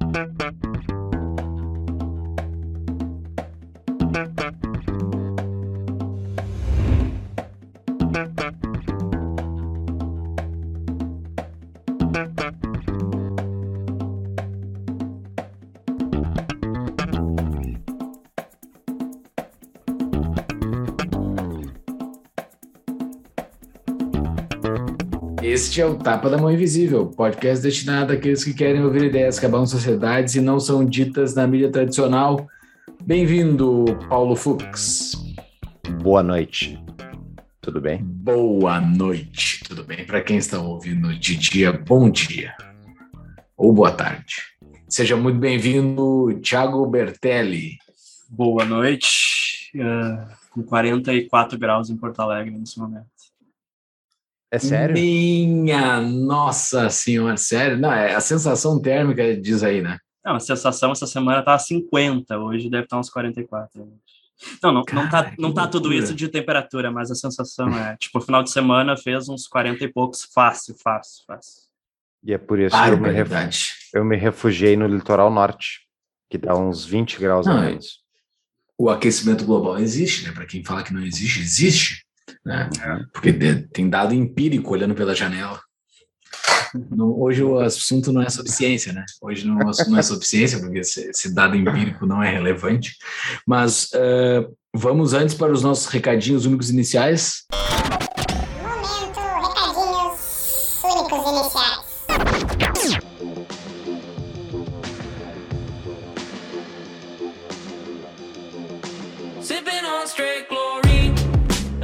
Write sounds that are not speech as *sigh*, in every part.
Thank you. Este é o Tapa da Mão Invisível, podcast destinado àqueles que querem ouvir ideias que abalam sociedades e não são ditas na mídia tradicional. Bem-vindo, Paulo Fux. Boa noite. Tudo bem? Boa noite. Tudo bem? Para quem está ouvindo de dia, bom dia. Ou boa tarde. Seja muito bem-vindo, Thiago Bertelli. Boa noite. Uh, com 44 graus em Porto Alegre nesse momento. É sério? Minha nossa senhora, sério? Não, é a sensação térmica diz aí, né? Não, a sensação essa semana tá 50, hoje deve estar uns 44. Não, não, Cara, não, tá, não tá tudo isso de temperatura, mas a sensação é, tipo, final de semana fez uns 40 e poucos, fácil, fácil, fácil. E é por isso que eu me, eu me refugiei no litoral norte, que dá uns 20 graus não, a menos. O aquecimento global existe, né? Para quem fala que não existe, existe né? É. Porque tem dado empírico olhando pela janela. hoje o assunto não é sobre ciência, né? Hoje não, não é sobre ciência, porque esse, esse, dado empírico não é relevante. Mas uh, vamos antes para os nossos recadinhos únicos iniciais.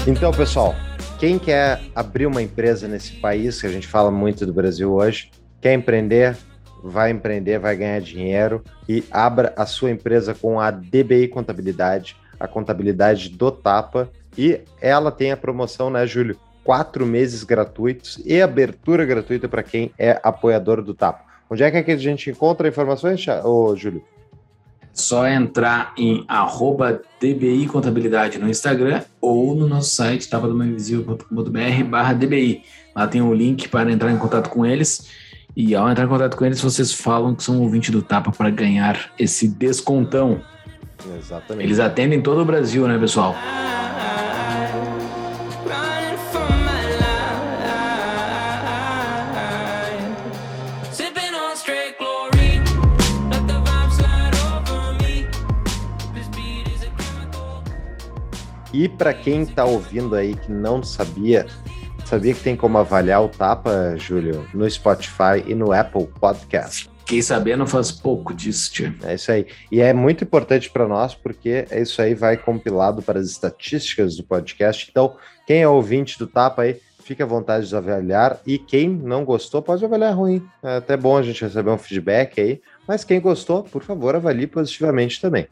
Então, pessoal, quem quer abrir uma empresa nesse país, que a gente fala muito do Brasil hoje, quer empreender, vai empreender, vai ganhar dinheiro e abra a sua empresa com a DBI Contabilidade, a contabilidade do Tapa. E ela tem a promoção, né, Júlio? Quatro meses gratuitos e abertura gratuita para quem é apoiador do Tapa. Onde é que a gente encontra informações, Júlio? Só entrar em arroba DBI Contabilidade no Instagram ou no nosso site tapadomainvisível.com.br barra DBI. Lá tem um link para entrar em contato com eles. E ao entrar em contato com eles, vocês falam que são ouvinte do Tapa para ganhar esse descontão. Exatamente. Eles atendem todo o Brasil, né, pessoal? E para quem está ouvindo aí que não sabia, sabia que tem como avaliar o Tapa, Júlio, no Spotify e no Apple Podcast. Fiquei sabendo faz pouco disso, tio. É isso aí. E é muito importante para nós, porque isso aí vai compilado para as estatísticas do podcast. Então, quem é ouvinte do Tapa aí, fique à vontade de avaliar. E quem não gostou, pode avaliar ruim. É até bom a gente receber um feedback aí. Mas quem gostou, por favor, avalie positivamente também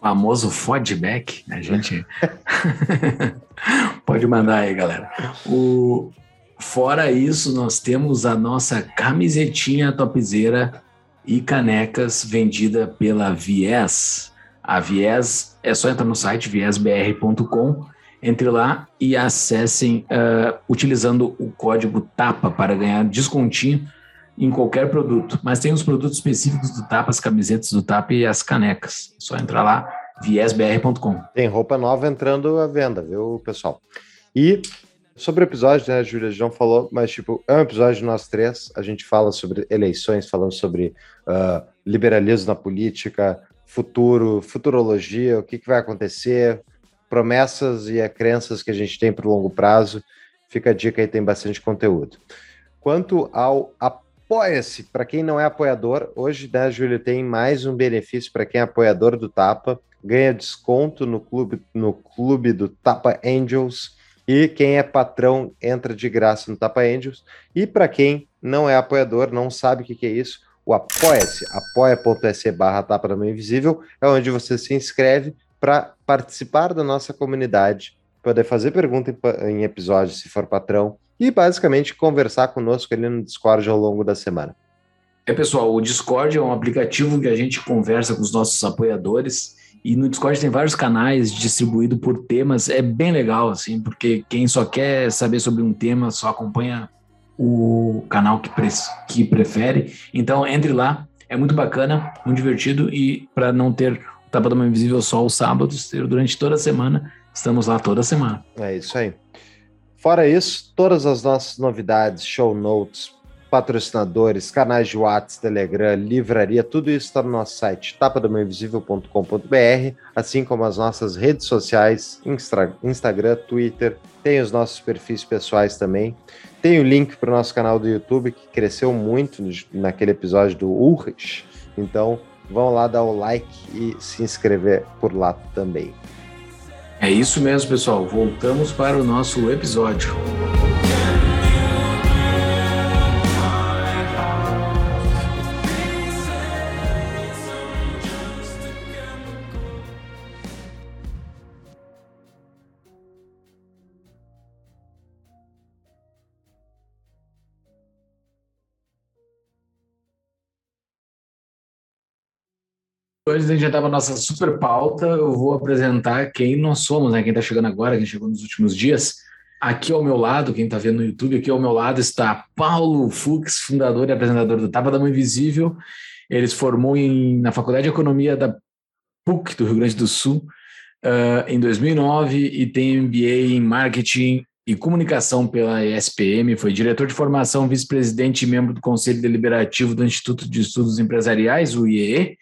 famoso feedback, a gente *laughs* pode mandar aí, galera. O... Fora isso, nós temos a nossa camisetinha topzeira e canecas vendida pela Vies. A Vies é só entrar no site viesbr.com, entre lá e acessem uh, utilizando o código TAPA para ganhar descontinho em qualquer produto, mas tem os produtos específicos do Tapa, as camisetas do Tapa e as canecas. É só entrar lá, viesbr.com. Tem roupa nova entrando à venda, viu, pessoal? E sobre o episódio, né, Júlia, a gente não falou, mas tipo, é um episódio de nós três, a gente fala sobre eleições, falando sobre uh, liberalismo na política, futuro, futurologia, o que, que vai acontecer, promessas e crenças que a gente tem para o longo prazo. Fica a dica aí, tem bastante conteúdo. Quanto ao Apoia-se, para quem não é apoiador, hoje, né, Júlio, tem mais um benefício para quem é apoiador do Tapa, ganha desconto no clube, no clube do Tapa Angels, e quem é patrão entra de graça no Tapa Angels, e para quem não é apoiador, não sabe o que, que é isso, o Apoia-se, apoia.se barra Tapa da Mãe Invisível, é onde você se inscreve para participar da nossa comunidade, poder fazer pergunta em, em episódios se for patrão, e basicamente conversar conosco ali no Discord ao longo da semana. É, pessoal, o Discord é um aplicativo que a gente conversa com os nossos apoiadores e no Discord tem vários canais distribuídos por temas. É bem legal, assim, porque quem só quer saber sobre um tema só acompanha o canal que, pre que prefere. Então, entre lá É muito bacana, muito divertido e para não ter o Tapa da Mão Invisível só os sábados, ter durante toda a semana, estamos lá toda semana. É isso aí. Fora isso, todas as nossas novidades, show notes, patrocinadores, canais de WhatsApp, Telegram, livraria, tudo isso está no nosso site tapadamainvisível.com.br, assim como as nossas redes sociais, Instagram, Twitter, tem os nossos perfis pessoais também. Tem o link para o nosso canal do YouTube, que cresceu muito naquele episódio do Urris. Então, vão lá dar o like e se inscrever por lá também. É isso mesmo, pessoal. Voltamos para o nosso episódio. Antes a gente entrar para a nossa super pauta, eu vou apresentar quem nós somos, né? Quem está chegando agora, quem chegou nos últimos dias. Aqui ao meu lado, quem está vendo no YouTube, aqui ao meu lado está Paulo Fux, fundador e apresentador do Tapa da Mão Invisível. Ele se formou em, na Faculdade de Economia da PUC, do Rio Grande do Sul, uh, em 2009 e tem MBA em Marketing e Comunicação pela ESPM. Foi diretor de formação, vice-presidente e membro do Conselho Deliberativo do Instituto de Estudos Empresariais, o IEE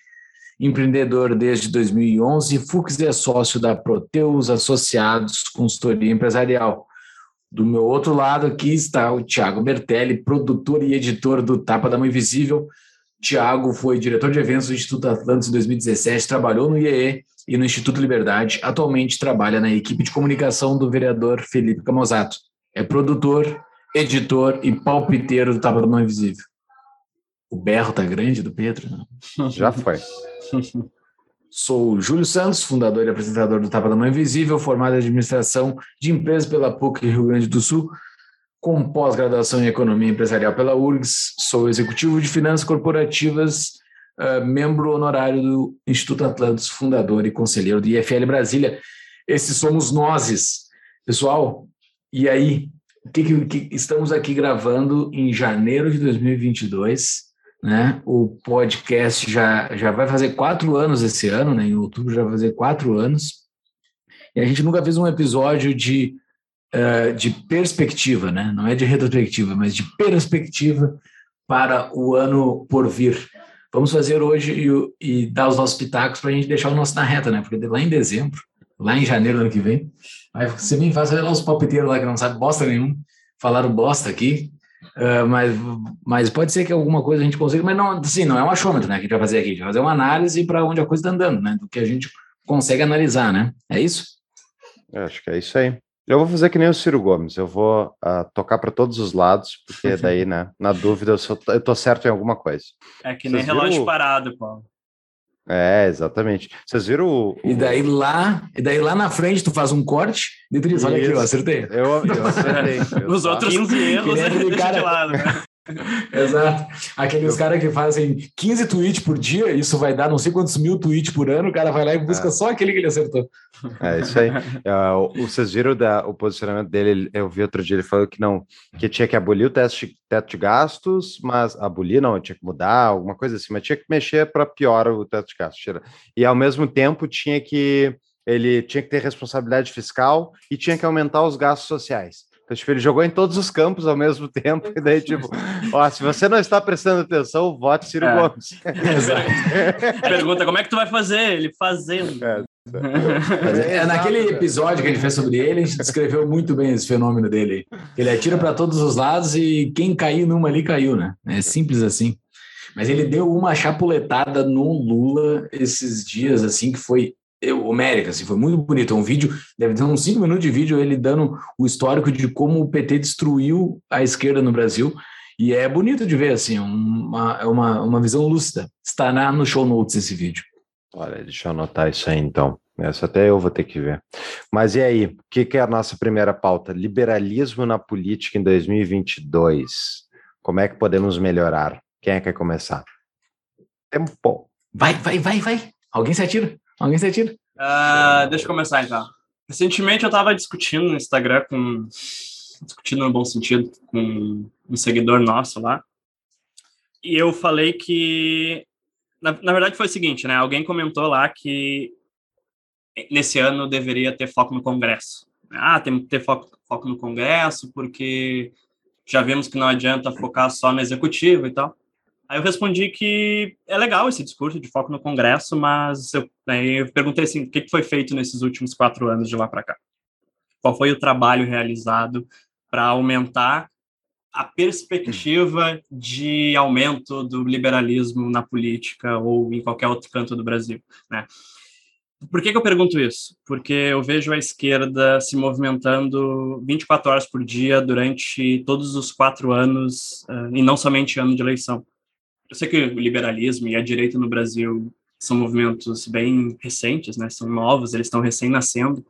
empreendedor desde 2011, Fux é sócio da Proteus Associados Consultoria Empresarial. Do meu outro lado aqui está o Tiago Bertelli, produtor e editor do Tapa da Mão Invisível. Tiago foi diretor de eventos do Instituto Atlantis em 2017, trabalhou no IEE e no Instituto Liberdade. Atualmente trabalha na equipe de comunicação do vereador Felipe Camozato. É produtor, editor e palpiteiro do Tapa da Mão Invisível. O berro tá grande do Pedro? *laughs* Já foi. Sou Júlio Santos, fundador e apresentador do Tapa da Mão Invisível, formado em administração de empresas pela PUC Rio Grande do Sul, com pós-graduação em economia empresarial pela URGS. Sou executivo de finanças corporativas, uh, membro honorário do Instituto Atlantis, fundador e conselheiro do IFL Brasília. Esses somos nós. Pessoal, e aí? Que, que, que estamos aqui gravando em janeiro de 2022 né? O podcast já, já vai fazer quatro anos esse ano, né? Em outubro já vai fazer quatro anos. E a gente nunca fez um episódio de, uh, de perspectiva, né? Não é de retrospectiva, mas de perspectiva para o ano por vir. Vamos fazer hoje e, e dar os nossos pitacos para a gente deixar o nosso na reta, né? Porque lá em dezembro, lá em janeiro do ano que vem, vai ser bem fácil olhar os palpiteiros lá que não sabem bosta nenhum, falaram bosta aqui, Uh, mas, mas pode ser que alguma coisa a gente consiga, mas não, assim, não é um achômetro, né, que a gente vai fazer aqui, a gente vai fazer uma análise para onde a coisa está andando, né, do que a gente consegue analisar, né, é isso? Eu acho que é isso aí. Eu vou fazer que nem o Ciro Gomes, eu vou uh, tocar para todos os lados, porque *laughs* daí, né, na dúvida eu, sou, eu tô certo em alguma coisa. É que nem Vocês relógio viram... parado, Paulo. É, exatamente. Vocês viram o, E daí lá, e daí lá na frente tu faz um corte e tu diz, olha aqui, eu acertei. Eu, eu acertei. *laughs* Eu Os outros 15 erros é cara... de lado, né? Exato. Aqueles caras que fazem 15 tweets por dia, isso vai dar não sei quantos mil tweets por ano, o cara vai lá e busca é. só aquele que ele acertou. É isso aí. *laughs* Uh, vocês viram da, o posicionamento dele? Eu vi outro dia, ele falou que não, que tinha que abolir o teste, teto de gastos, mas abolir não, tinha que mudar, alguma coisa assim, mas tinha que mexer para pior o teto de gastos. E ao mesmo tempo tinha que ele tinha que ter responsabilidade fiscal e tinha que aumentar os gastos sociais. Então, tipo, ele jogou em todos os campos ao mesmo tempo, e daí, tipo, ó, se você não está prestando atenção, vote Ciro é. Gomes. *laughs* Exato. Pergunta, como é que tu vai fazer? Ele fazendo. É. É, naquele episódio que a gente fez sobre ele, a gente descreveu muito bem esse fenômeno dele. Ele atira para todos os lados e quem cair numa ali caiu, né? É simples assim. Mas ele deu uma chapuletada no Lula esses dias, assim, que foi homérica, assim, foi muito bonito. É um vídeo, deve ter uns cinco minutos de vídeo ele dando o histórico de como o PT destruiu a esquerda no Brasil. E é bonito de ver, assim, uma, é uma, uma visão lúcida. Estará no show notes esse vídeo. Olha, deixa eu anotar isso aí então. Essa até eu vou ter que ver. Mas e aí, o que, que é a nossa primeira pauta? Liberalismo na política em 2022. Como é que podemos melhorar? Quem é que quer começar? Tempo. Vai, vai, vai, vai. Alguém se atira. Alguém se atira? Uh, deixa eu começar então. Recentemente eu estava discutindo no Instagram com. discutindo no bom sentido com um seguidor nosso lá. E eu falei que na, na verdade foi o seguinte, né? Alguém comentou lá que nesse ano deveria ter foco no Congresso. Ah, tem que ter foco, foco no Congresso, porque já vimos que não adianta focar só no executivo e tal. Aí eu respondi que é legal esse discurso de foco no Congresso, mas eu, eu perguntei assim, o que foi feito nesses últimos quatro anos de lá para cá? Qual foi o trabalho realizado para aumentar a perspectiva de aumento do liberalismo na política ou em qualquer outro canto do Brasil, né? Por que, que, eu pergunto isso? Porque eu vejo a esquerda se movimentando 24 horas por dia durante todos os quatro anos, uh, e não somente ano de eleição. Eu sei que o liberalismo e a direita no Brasil são movimentos bem recentes, né? São novos, eles estão recém-nascendo,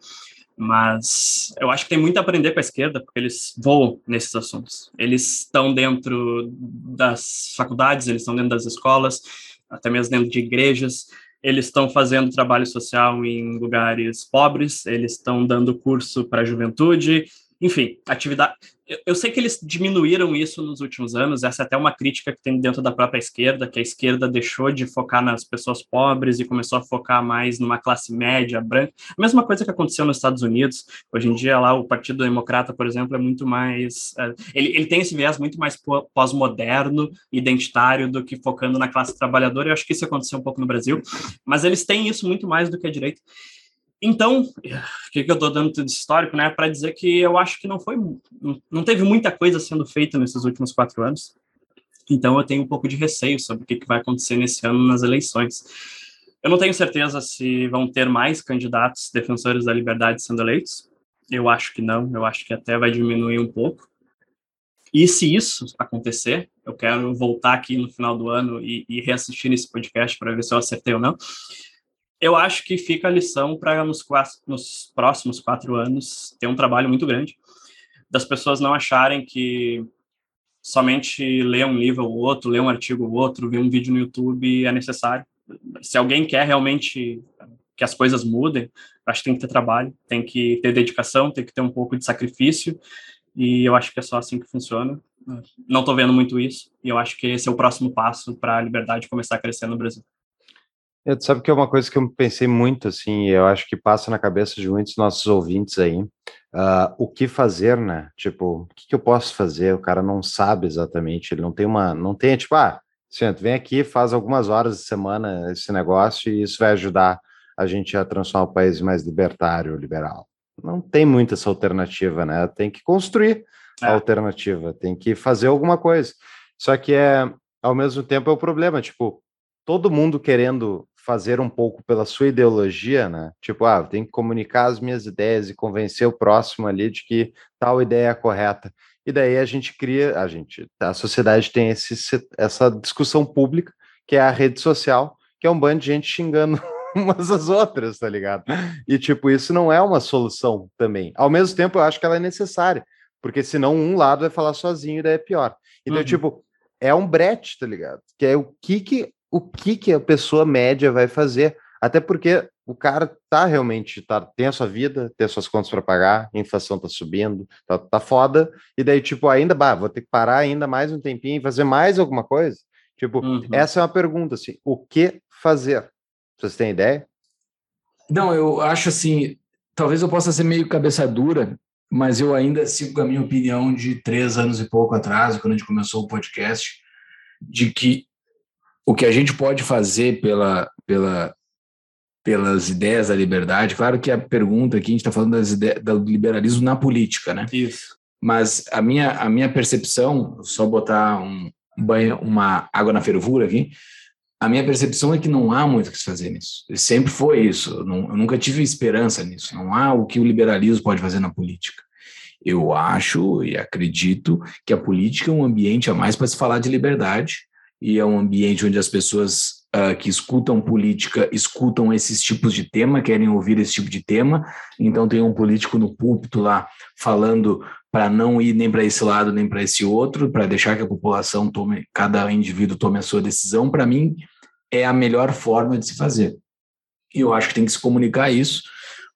mas eu acho que tem muito a aprender com a esquerda, porque eles voam nesses assuntos. Eles estão dentro das faculdades, eles estão dentro das escolas, até mesmo dentro de igrejas. Eles estão fazendo trabalho social em lugares pobres, eles estão dando curso para a juventude, enfim, atividade. Eu, sei que eles diminuíram isso nos últimos anos, essa é até uma crítica que tem dentro da própria esquerda, que a esquerda deixou de focar nas pessoas pobres e começou a focar mais numa classe média, branca. A mesma coisa que aconteceu nos Estados Unidos. Hoje em dia, lá, o Partido Democrata, por exemplo, é muito mais. É, ele, ele tem esse viés muito mais pós-moderno, identitário, do que focando na classe trabalhadora. Eu acho que isso aconteceu um pouco no Brasil, mas eles têm isso muito mais do que a direita. Então, o que, que eu estou dando tudo histórico, né? Para dizer que eu acho que não foi, não teve muita coisa sendo feita nesses últimos quatro anos. Então, eu tenho um pouco de receio sobre o que, que vai acontecer nesse ano nas eleições. Eu não tenho certeza se vão ter mais candidatos defensores da liberdade sendo eleitos. Eu acho que não. Eu acho que até vai diminuir um pouco. E se isso acontecer, eu quero voltar aqui no final do ano e, e reassistir esse podcast para ver se eu acertei ou não eu acho que fica a lição para nos, nos próximos quatro anos ter um trabalho muito grande, das pessoas não acharem que somente ler um livro ou outro, ler um artigo ou outro, ver um vídeo no YouTube é necessário. Se alguém quer realmente que as coisas mudem, acho que tem que ter trabalho, tem que ter dedicação, tem que ter um pouco de sacrifício, e eu acho que é só assim que funciona. Não estou vendo muito isso, e eu acho que esse é o próximo passo para a liberdade começar a crescer no Brasil. Eu, sabe que é uma coisa que eu pensei muito, assim, eu acho que passa na cabeça de muitos nossos ouvintes aí, uh, o que fazer, né? Tipo, o que, que, eu posso fazer? O cara não sabe exatamente, ele não tem uma, não tem, tipo, ah, Centro, vem aqui, faz algumas horas de semana esse negócio e isso vai ajudar a gente a transformar o país mais libertário, liberal. Não tem muita essa alternativa, né? Tem que construir é. a alternativa, tem que fazer alguma coisa. Só que é, ao mesmo tempo, é o problema, tipo, todo mundo querendo fazer um pouco pela sua ideologia, né? Tipo, ah, tem que comunicar as minhas ideias e convencer o próximo ali de que tal ideia é correta. E daí a gente cria, a gente, a sociedade tem esse, essa discussão pública, que é a rede social, que é um bando de gente xingando *laughs* umas às outras, tá ligado? E tipo, isso não é uma solução também. Ao mesmo tempo, eu acho que ela é necessária, porque senão um lado vai falar sozinho e daí é pior. Então, uhum. tipo, é um brete, tá ligado? Que é o que que o que, que a pessoa média vai fazer. Até porque o cara tá realmente, tá, tem a sua vida, tem as suas contas para pagar, a inflação tá subindo, tá, tá foda, e daí, tipo, ainda, bah, vou ter que parar ainda mais um tempinho e fazer mais alguma coisa. Tipo, uhum. essa é uma pergunta, assim, o que fazer? Vocês têm ideia? Não, eu acho assim, talvez eu possa ser meio cabeça dura, mas eu ainda sigo a minha opinião de três anos e pouco atrás, quando a gente começou o podcast, de que o que a gente pode fazer pela, pela, pelas ideias da liberdade, claro que a pergunta aqui, a gente está falando das ideias, do liberalismo na política, né? Isso. Mas a minha, a minha percepção, só botar um banho, uma água na fervura aqui, a minha percepção é que não há muito o que se fazer nisso. Sempre foi isso. Eu, não, eu nunca tive esperança nisso. Não há o que o liberalismo pode fazer na política. Eu acho e acredito que a política é um ambiente a mais para se falar de liberdade, e é um ambiente onde as pessoas uh, que escutam política escutam esses tipos de tema, querem ouvir esse tipo de tema. Então tem um político no púlpito lá falando para não ir nem para esse lado nem para esse outro, para deixar que a população tome, cada indivíduo tome a sua decisão. Para mim é a melhor forma de se fazer. E eu acho que tem que se comunicar isso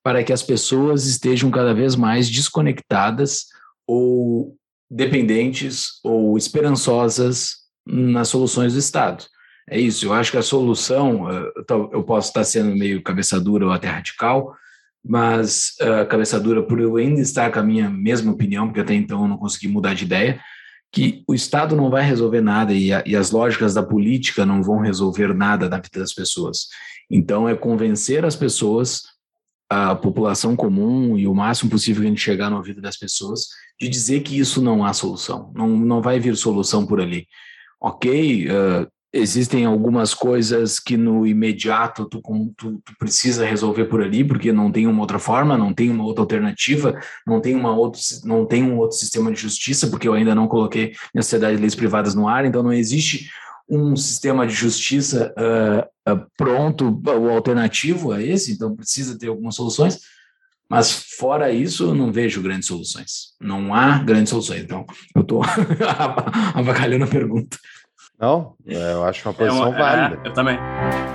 para que as pessoas estejam cada vez mais desconectadas ou dependentes ou esperançosas nas soluções do Estado. É isso, eu acho que a solução, eu posso estar sendo meio cabeça dura ou até radical, mas uh, cabeça dura por eu ainda estar com a minha mesma opinião, porque até então eu não consegui mudar de ideia, que o Estado não vai resolver nada e, a, e as lógicas da política não vão resolver nada na vida das pessoas. Então, é convencer as pessoas, a população comum e o máximo possível que a gente chegar no ouvido das pessoas, de dizer que isso não há solução, não, não vai vir solução por ali. Ok, uh, existem algumas coisas que no imediato tu, tu, tu, precisa resolver por ali, porque não tem uma outra forma, não tem uma outra alternativa, não tem, uma outro, não tem um outro sistema de justiça, porque eu ainda não coloquei necessidade de leis privadas no ar, então não existe um sistema de justiça uh, uh, pronto ou alternativo a esse, então precisa ter algumas soluções, mas fora isso, eu não vejo grandes soluções. Não há grandes soluções. Então, eu estou *laughs* avacalhando a pergunta. Não, é, eu acho uma posição é uma, válida. É, eu também.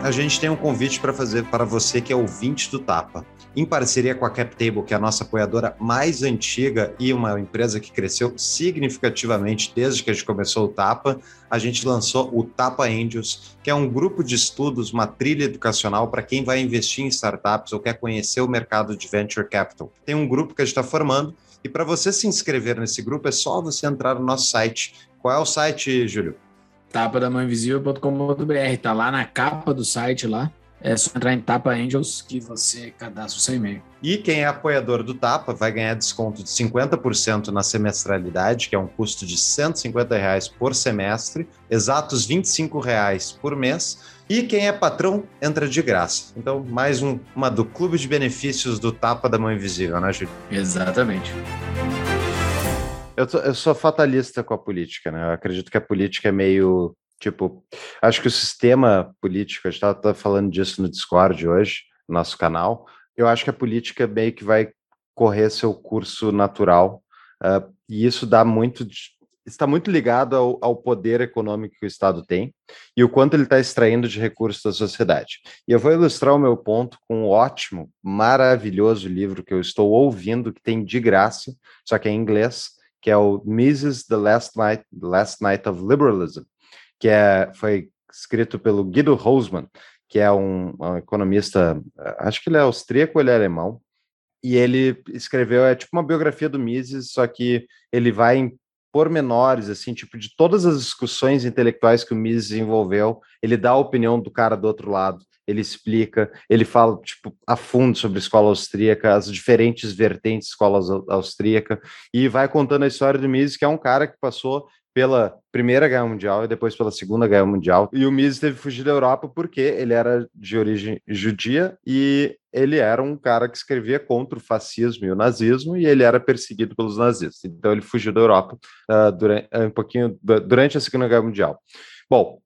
A gente tem um convite para fazer para você que é ouvinte do Tapa. Em parceria com a CapTable, que é a nossa apoiadora mais antiga e uma empresa que cresceu significativamente desde que a gente começou o Tapa, a gente lançou o Tapa Angels, que é um grupo de estudos, uma trilha educacional para quem vai investir em startups ou quer conhecer o mercado de venture capital. Tem um grupo que a gente está formando e para você se inscrever nesse grupo é só você entrar no nosso site. Qual é o site, Júlio? tapa da invisível.com.br, tá lá na capa do site lá. É só entrar em Tapa Angels que você cadastra o seu e-mail. E quem é apoiador do Tapa vai ganhar desconto de 50% na semestralidade, que é um custo de 150 reais por semestre, exatos 25 reais por mês. E quem é patrão entra de graça. Então, mais um, uma do Clube de Benefícios do Tapa da Mão Invisível, né, Júlio? Exatamente. Eu, tô, eu sou fatalista com a política, né? Eu acredito que a política é meio. Tipo, acho que o sistema político, a gente estava falando disso no Discord hoje, no nosso canal. Eu acho que a política meio que vai correr seu curso natural, uh, e isso dá muito. Está muito ligado ao, ao, poder econômico que o Estado tem e o quanto ele está extraindo de recursos da sociedade. E eu vou ilustrar o meu ponto com um ótimo, maravilhoso livro que eu estou ouvindo, que tem de graça, só que é em inglês, que é o Mises The Last Night, The Last Night of Liberalism, que é, foi escrito pelo Guido Hosman, que é um, um economista, acho que ele é austríaco ele é alemão, e ele escreveu, é tipo uma biografia do Mises, só que ele vai em pormenores, assim, tipo, de todas as discussões intelectuais que o Mises desenvolveu, ele dá a opinião do cara do outro lado, ele explica, ele fala tipo a fundo sobre a escola austríaca, as diferentes vertentes da escola austríaca e vai contando a história do Mises, que é um cara que passou pela Primeira Guerra Mundial e depois pela Segunda Guerra Mundial. E o Mises teve que fugir da Europa porque ele era de origem judia e ele era um cara que escrevia contra o fascismo e o nazismo e ele era perseguido pelos nazistas. Então ele fugiu da Europa uh, durante, um pouquinho durante a Segunda Guerra Mundial. Bom,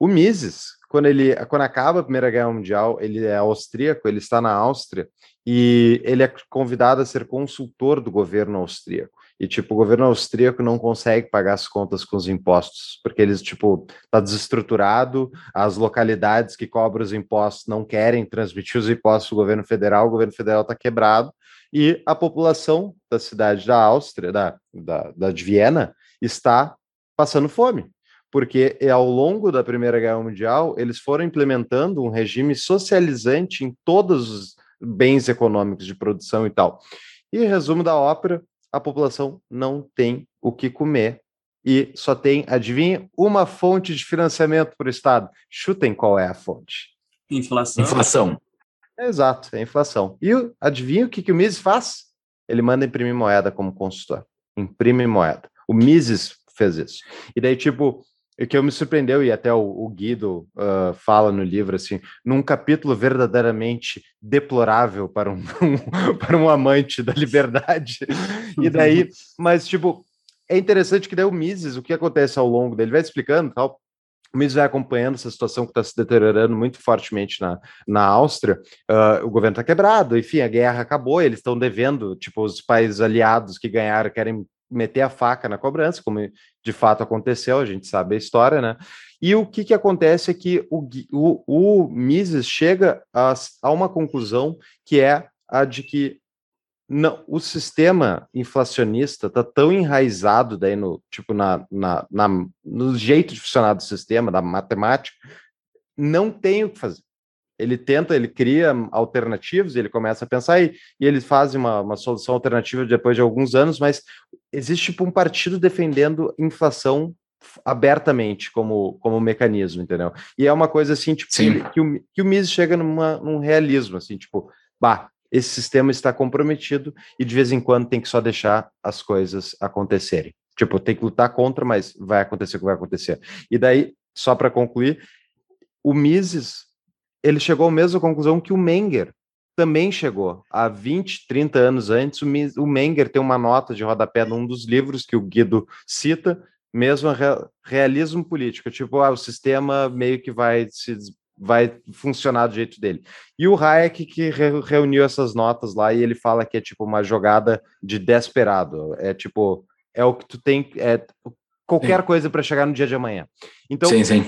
o Mises, quando ele quando acaba a Primeira Guerra Mundial, ele é austríaco, ele está na Áustria e ele é convidado a ser consultor do governo austríaco. E tipo, o governo austríaco não consegue pagar as contas com os impostos, porque eles tipo tá desestruturado, as localidades que cobram os impostos não querem transmitir os impostos do governo federal, o governo federal está quebrado e a população da cidade da Áustria, da, da, da de Viena, está passando fome porque é ao longo da Primeira Guerra Mundial eles foram implementando um regime socializante em todos os bens econômicos de produção e tal. E resumo da ópera, a população não tem o que comer e só tem, adivinha, uma fonte de financiamento para o Estado. Chutem qual é a fonte. Inflação. Inflação. Exato, é inflação. E adivinha o que, que o Mises faz? Ele manda imprimir moeda como consultor. Imprime moeda. O Mises fez isso. E daí, tipo, o que eu me surpreendeu, e até o, Guido uh, fala no livro, assim, num capítulo verdadeiramente deplorável para um, *laughs* um, para um amante da liberdade. *laughs* E daí, mas, tipo, é interessante que daí o Mises, o que acontece ao longo dele, vai explicando tal. O Mises vai acompanhando essa situação que está se deteriorando muito fortemente na, na Áustria. Uh, o governo está quebrado, enfim, a guerra acabou, eles estão devendo, tipo, os países aliados que ganharam querem meter a faca na cobrança, como de fato aconteceu, a gente sabe a história, né? E o que, que acontece é que o, o, o Mises chega a, a uma conclusão que é a de que não, o sistema inflacionista está tão enraizado daí no tipo na, na, na, no jeito de funcionar do sistema, da matemática, não tem o que fazer. Ele tenta, ele cria alternativas, ele começa a pensar e, e ele faz uma, uma solução alternativa depois de alguns anos, mas existe tipo um partido defendendo inflação abertamente como, como mecanismo, entendeu? E é uma coisa assim, tipo, que, que, o, que o Mises chega numa, num realismo, assim, tipo, bah, esse sistema está comprometido e de vez em quando tem que só deixar as coisas acontecerem. Tipo, tem que lutar contra, mas vai acontecer o que vai acontecer. E daí, só para concluir, o Mises, ele chegou à mesma conclusão que o Menger também chegou. Há 20, 30 anos antes, o, Menger tem uma nota de rodapé num dos livros que o Guido cita, mesmo realismo político, tipo, ah, o sistema meio que vai se vai funcionar do jeito dele. E o Hayek que re reuniu essas notas lá e ele fala que é tipo uma jogada de desesperado, é tipo é o que tu tem é qualquer sim. coisa para chegar no dia de amanhã. Então sim, sim.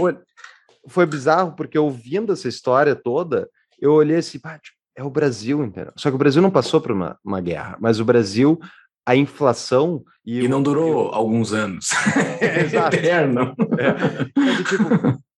Foi, bizarro porque ouvindo essa história toda, eu olhei assim, tipo, é o Brasil, entendeu? Só que o Brasil não passou por uma, uma guerra, mas o Brasil a inflação e, e não durou alguns anos. É, *laughs* exato. Eterno. É. Mas, tipo,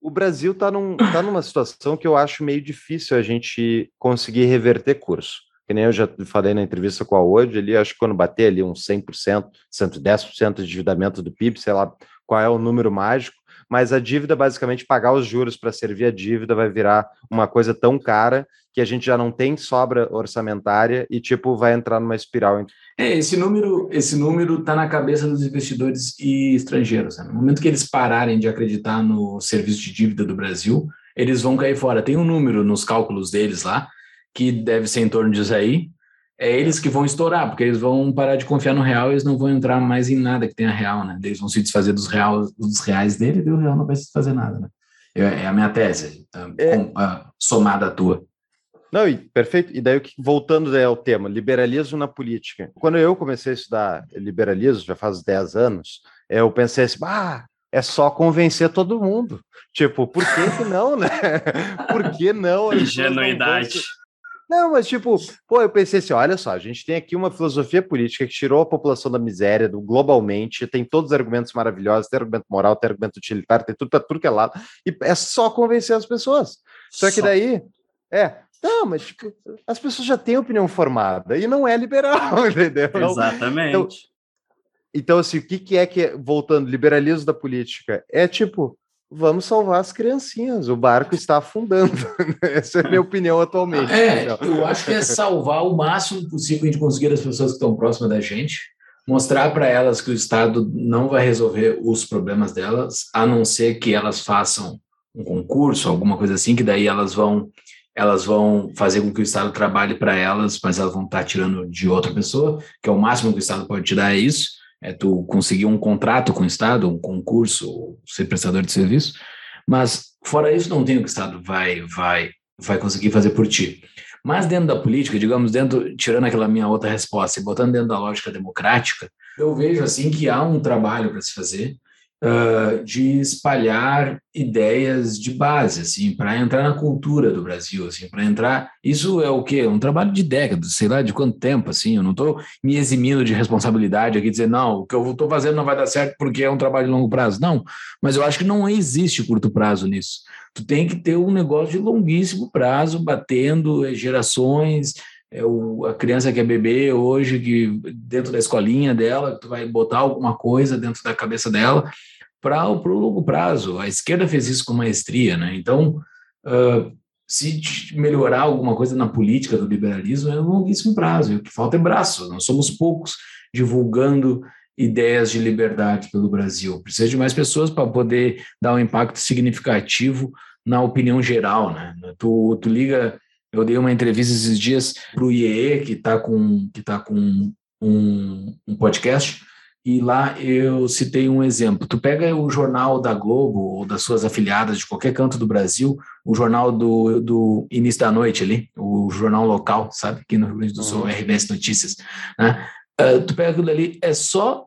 o Brasil está num, tá numa situação que eu acho meio difícil a gente conseguir reverter curso. Que nem eu já falei na entrevista com a Ode ali, acho que quando bater ali uns 100%, 110% de endividamento do PIB, sei lá qual é o número mágico, mas a dívida, basicamente, pagar os juros para servir a dívida vai virar uma coisa tão cara que a gente já não tem sobra orçamentária e, tipo, vai entrar numa espiral. É, esse número esse número está na cabeça dos investidores e estrangeiros. Né? No momento que eles pararem de acreditar no serviço de dívida do Brasil, eles vão cair fora. Tem um número nos cálculos deles lá, que deve ser em torno disso aí, é eles que vão estourar, porque eles vão parar de confiar no real e eles não vão entrar mais em nada que tenha real, né? Eles vão se desfazer dos, real, dos reais dele e o real não vai se desfazer nada, né? É, é a minha tese, tá? é. com, uh, somada à tua. Não, e, perfeito. E daí, voltando daí ao tema, liberalismo na política. Quando eu comecei a estudar liberalismo, já faz 10 anos, eu pensei assim, ah, é só convencer todo mundo. Tipo, por que, que não, né? *laughs* Por que não? Ingenuidade. Não, mas tipo, pô, eu pensei assim, olha só, a gente tem aqui uma filosofia política que tirou a população da miséria do, globalmente, tem todos os argumentos maravilhosos, tem argumento moral, tem argumento utilitário, tem tudo para tudo que é lado, e é só convencer as pessoas. Só, que daí, é, não, mas tipo, as pessoas já têm opinião formada e não é liberal, *laughs* entendeu? Exatamente. Então, então assim, o que, que é que, é, voltando, liberalismo da política? É tipo, vamos salvar as criancinhas, o barco está afundando. *laughs* Essa é a minha opinião atualmente. É, então. eu acho que é salvar o máximo possível de conseguir as pessoas que estão próximas da gente, mostrar para elas que o Estado não vai resolver os problemas delas, a não ser que elas façam um concurso, alguma coisa assim, que daí elas vão elas vão fazer com que o Estado trabalhe para elas, mas elas vão estar tirando de outra pessoa, que é o máximo que o Estado pode te dar é isso é tu conseguir um contrato com o Estado, um concurso, ser prestador de serviço, mas fora isso não tem o que o Estado vai, vai, vai conseguir fazer por ti. Mas dentro da política, digamos, dentro, tirando aquela minha outra resposta e botando dentro da lógica democrática, eu vejo assim que há um trabalho para se fazer uh, de espalhar ideias de base, assim, para entrar na cultura do Brasil, assim, para entrar. Isso é o quê? Um trabalho de décadas, sei lá de quanto tempo, assim. Eu não estou me eximindo de responsabilidade aqui, dizer, não, o que eu estou fazendo não vai dar certo porque é um trabalho de longo prazo. Não, mas eu acho que não existe curto prazo nisso. Tu tem que ter um negócio de longuíssimo prazo, batendo eh, gerações, é o, a criança que é bebê hoje, que dentro da escolinha dela, tu vai botar alguma coisa dentro da cabeça dela para o longo prazo. A esquerda fez isso com maestria, né? Então, uh, se melhorar alguma coisa na política do liberalismo, é um longuíssimo prazo. E o que falta é braço. Nós somos poucos divulgando ideias de liberdade pelo Brasil. Precisa de mais pessoas para poder dar um impacto significativo na opinião geral, né? Tu, tu liga eu dei uma entrevista esses dias para o IEE, que está com, que tá com um, um podcast, e lá eu citei um exemplo. Tu pega o jornal da Globo ou das suas afiliadas de qualquer canto do Brasil, o jornal do, do início da noite ali, o jornal local, sabe? Aqui no Rio Grande do Sul, uhum. RBS Notícias, né? Uh, tu pega aquilo ali, é só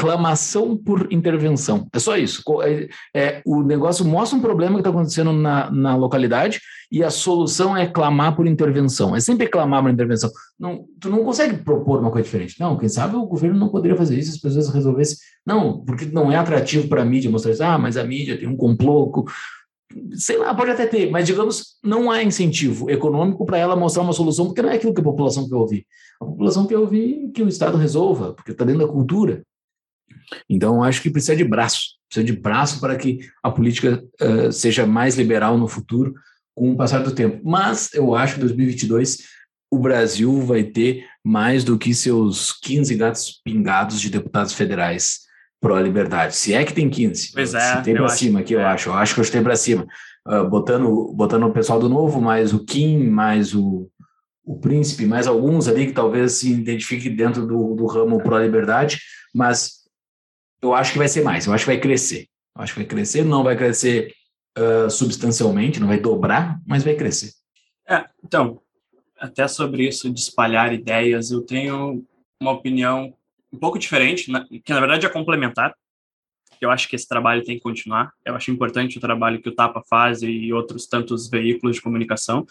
clamação por intervenção. É só isso. É, é, o negócio mostra um problema que está acontecendo na, na localidade e a solução é clamar por intervenção. É sempre clamar por intervenção. Não, tu não consegue propor uma coisa diferente. Não, quem sabe o governo não poderia fazer isso, as pessoas resolvessem. Não, porque não é atrativo para a mídia mostrar isso. Ah, mas a mídia tem um complô. Sei lá, pode até ter, mas digamos, não há incentivo econômico para ela mostrar uma solução, porque não é aquilo que a população quer ouvir. A população quer ouvir que o Estado resolva, porque está dentro da cultura. Então, acho que precisa de braço, precisa de braço para que a política uh, seja mais liberal no futuro, com o passar do tempo. Mas eu acho que em 2022 o Brasil vai ter mais do que seus 15 gatos pingados de deputados federais pró-liberdade. Se é que tem 15. Pois é. Se tem para cima aqui, é. eu acho. Eu acho que eu tem para cima. Uh, botando, botando o pessoal do novo, mais o Kim, mais o, o Príncipe, mais alguns ali que talvez se identifiquem dentro do, do ramo pró-liberdade, mas eu acho que vai ser mais. Eu acho que vai crescer. Eu acho que vai crescer, não vai crescer uh, substancialmente, não vai dobrar, mas vai crescer. É, então, até sobre isso de espalhar ideias, eu tenho uma opinião um pouco diferente, que na verdade é complementar. Eu acho que esse trabalho tem que continuar. Eu acho importante o trabalho que o Tapa faz e outros tantos veículos de comunicação.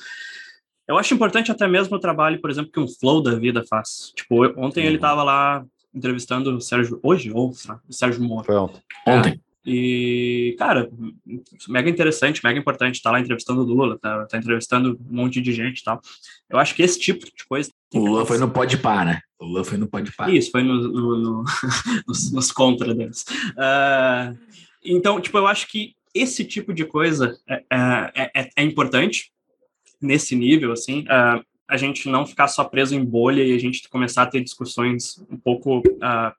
Eu acho importante até mesmo o trabalho, por exemplo, que um Flow da vida faz. Tipo, ontem uhum. ele estava lá entrevistando o Sérgio, hoje ou o Sérgio Moro. Foi ontem. É, ontem. E, cara, mega interessante, mega importante. Tá lá entrevistando o Lula, tá, tá entrevistando um monte de gente e tal. Eu acho que esse tipo de coisa. O Lula foi no Pode Par, né? O Lula foi no Pode Par. Isso, foi no, no, no *laughs* nos, nos contra deles. Uh, então, tipo, eu acho que esse tipo de coisa é, é, é, é importante nesse nível, assim. Uh, a gente não ficar só preso em bolha e a gente começar a ter discussões um pouco uh,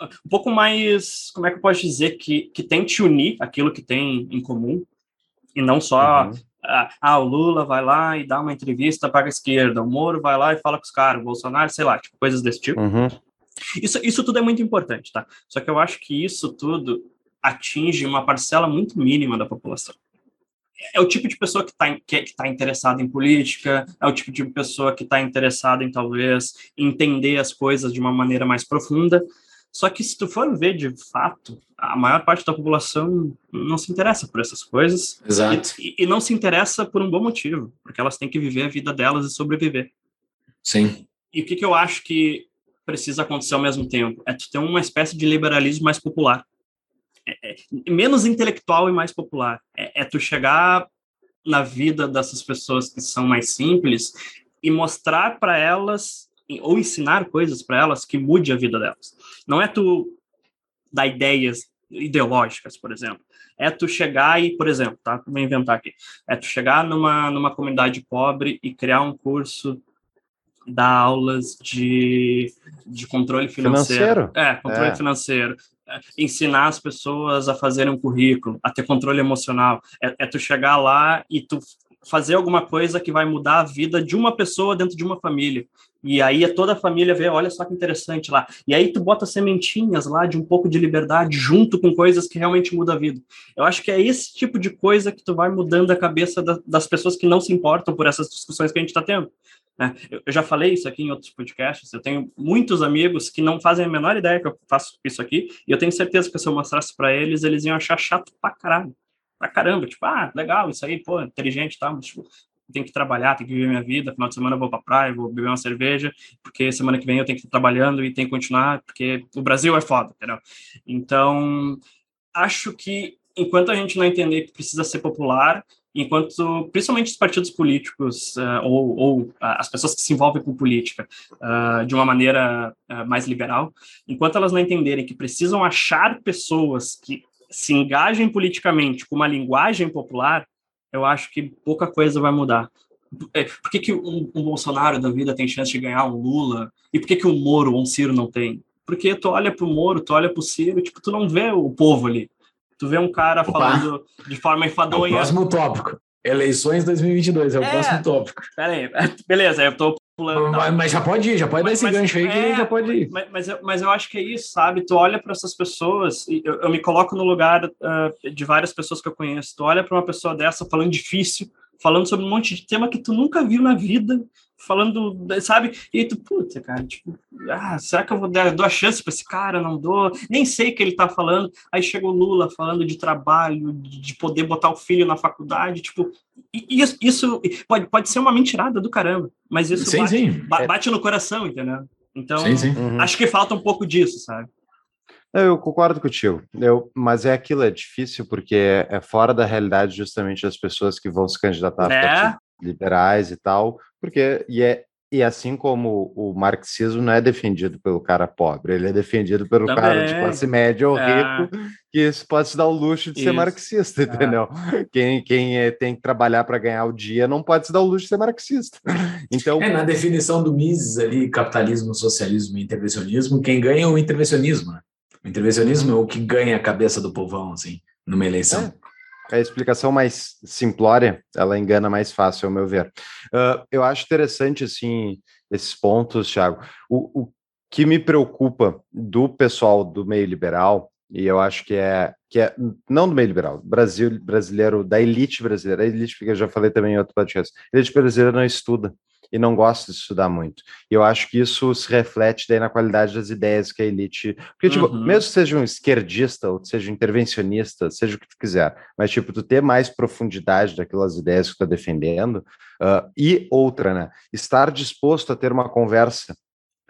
um pouco mais, como é que eu posso dizer, que, que tente unir aquilo que tem em comum, e não só, uhum. ah, ah, o Lula vai lá e dá uma entrevista para a esquerda, o Moro vai lá e fala com os caras, o Bolsonaro, sei lá, tipo, coisas desse tipo. Uhum. Isso, isso tudo é muito importante, tá? Só que eu acho que isso tudo atinge uma parcela muito mínima da população. É o tipo de pessoa que está que, que tá interessada em política, é o tipo de pessoa que está interessada em, talvez, entender as coisas de uma maneira mais profunda, só que se tu for ver de fato, a maior parte da população não se interessa por essas coisas. Exato. E, e, não se interessa por um bom motivo, porque elas têm que viver a vida delas e sobreviver. Sim. E o que, que eu acho que precisa acontecer ao mesmo tempo? É tu ter uma espécie de liberalismo mais popular. É, é, menos intelectual e mais popular. É, é tu chegar na vida dessas pessoas que são mais simples e mostrar para elas ou ensinar coisas para elas que mude a vida delas. Não é tu dar ideias ideológicas, por exemplo. É tu chegar e, por exemplo, tá? Vou inventar aqui. É tu chegar numa, numa comunidade pobre e criar um curso dar aulas de, de controle financeiro. financeiro. É, controle é. financeiro. É, ensinar as pessoas a fazerem um currículo, a ter controle emocional. É, é tu chegar lá e tu fazer alguma coisa que vai mudar a vida de uma pessoa dentro de uma família. E aí é toda a família vê, olha só que interessante lá. E aí tu bota sementinhas lá de um pouco de liberdade junto com coisas que realmente mudam a vida. Eu acho que é esse tipo de coisa que tu vai mudando a cabeça da, das pessoas que não se importam por essas discussões que a gente está tendo. Né? Eu, eu, já falei isso aqui em outros podcasts. Eu tenho muitos amigos que não fazem a menor ideia que eu faço isso aqui. E eu tenho certeza que se eu mostrasse para eles, eles iam achar chato pra caralho pra caramba, tipo, ah, legal, isso aí, pô, inteligente e tal, mas, tipo, que trabalhar, tenho que viver minha vida, final de semana eu vou pra praia, vou beber uma cerveja, porque semana que vem eu tenho que estar trabalhando e tenho que continuar, porque o Brasil é foda, entendeu? Então, acho que enquanto a gente não entender que precisa ser popular, enquanto, principalmente os partidos políticos uh, ou, ou uh, as pessoas que se envolvem com política uh, de uma maneira mais liberal, enquanto elas não entenderem que precisam achar pessoas que se engajem politicamente com uma linguagem popular, eu acho que pouca coisa vai mudar. É, por que, que um, um, Bolsonaro da vida tem chance de ganhar um Lula? E por que, que o Moro ou um Ciro não tem? Porque tu olha pro Moro, tu olha pro Ciro, tipo, tu não vê o povo ali. Tu vê um cara Opa. falando de forma enfadonha. É o próximo tópico. Eleições 2022, é o é, próximo tópico. Pera aí, *laughs* beleza, eu tô pulando. Mas, mas, já pode ir, já pode mas, dar esse mas, gancho aí é, que já pode ir. Mas, mas, eu, mas eu acho que é isso, sabe? Tu olha para essas pessoas, eu, eu, me coloco no lugar uh, de várias pessoas que eu conheço. Tu olha para uma pessoa dessa falando difícil, falando sobre um monte de tema que tu nunca viu na vida, falando, sabe? E tu, puta, cara, tipo, ah, será que eu vou dar dou a chance para esse cara? Não dou, nem sei o que ele tá falando. Aí chega o Lula falando de trabalho, de poder botar o filho na faculdade, tipo, isso, isso pode, pode ser uma mentirada do caramba, mas isso Sim, bate, sim. ba- bate no coração, entendeu? Então, Sim, sim. Uhum. acho que falta um pouco disso, sabe? Eu concordo contigo. Eu, mas é aquilo, é difícil porque é, é fora da realidade justamente das pessoas que vão se candidatar a É. partidos liberais e tal, porque e é e assim como o marxismo não é defendido pelo cara pobre, ele é defendido pelo cara de Também. classe média ou É. rico que isso pode se dar o luxo de ser Isso. marxista, *laughs* entendeu? Quem, quem é- tem que trabalhar para ganhar o dia não pode se dar o luxo de ser marxista. *laughs* Então, É, na definição do Mises ali, capitalismo, socialismo e intervencionismo, quem ganha é o intervencionismo, né? O intervencionismo é o que ganha a cabeça do povão, assim, numa eleição. A explicação mais simplória, ela engana mais fácil, ao meu ver. Ah, eu acho interessante, assim, esses pontos, Thiago. O, o que me preocupa do pessoal do meio liberal, e eu acho que é, que é não do meio liberal, Brasil, brasileiro, da elite brasileira, a elite, porque eu já falei também em outro podcast, a elite brasileira não estuda e não gosta de estudar muito. E eu acho que isso se reflete daí na qualidade das ideias que a elite. Porque, tipo, Uhum. mesmo que seja um esquerdista, ou seja um intervencionista, seja o que tu quiser, mas, tipo, tu ter mais profundidade daquelas ideias que tu tá defendendo, ah, e outra, né? Estar disposto a ter uma conversa,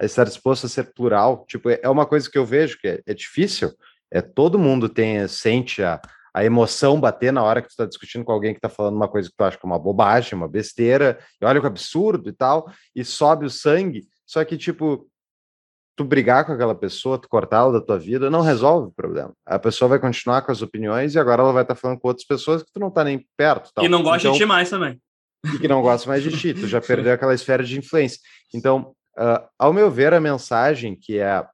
a estar disposto a ser plural, tipo, é é uma coisa que eu vejo que é, é difícil, é todo mundo tem, sente a, a emoção bater na hora que tu está discutindo com alguém que está falando uma coisa que tu acha que é uma bobagem, uma besteira, e olha que absurdo e tal, e sobe o sangue, só que, tipo, tu brigar com aquela pessoa, tu cortá-la da tua vida, não resolve o problema. A pessoa vai continuar com as opiniões e agora ela vai estar falando com outras pessoas que tu não tá nem perto. Tal. E não gosta Então- de ti mais também. e que não gosta mais de ti, tu já *laughs* perdeu aquela esfera de influência. Então, ah, ao meu ver, a mensagem que é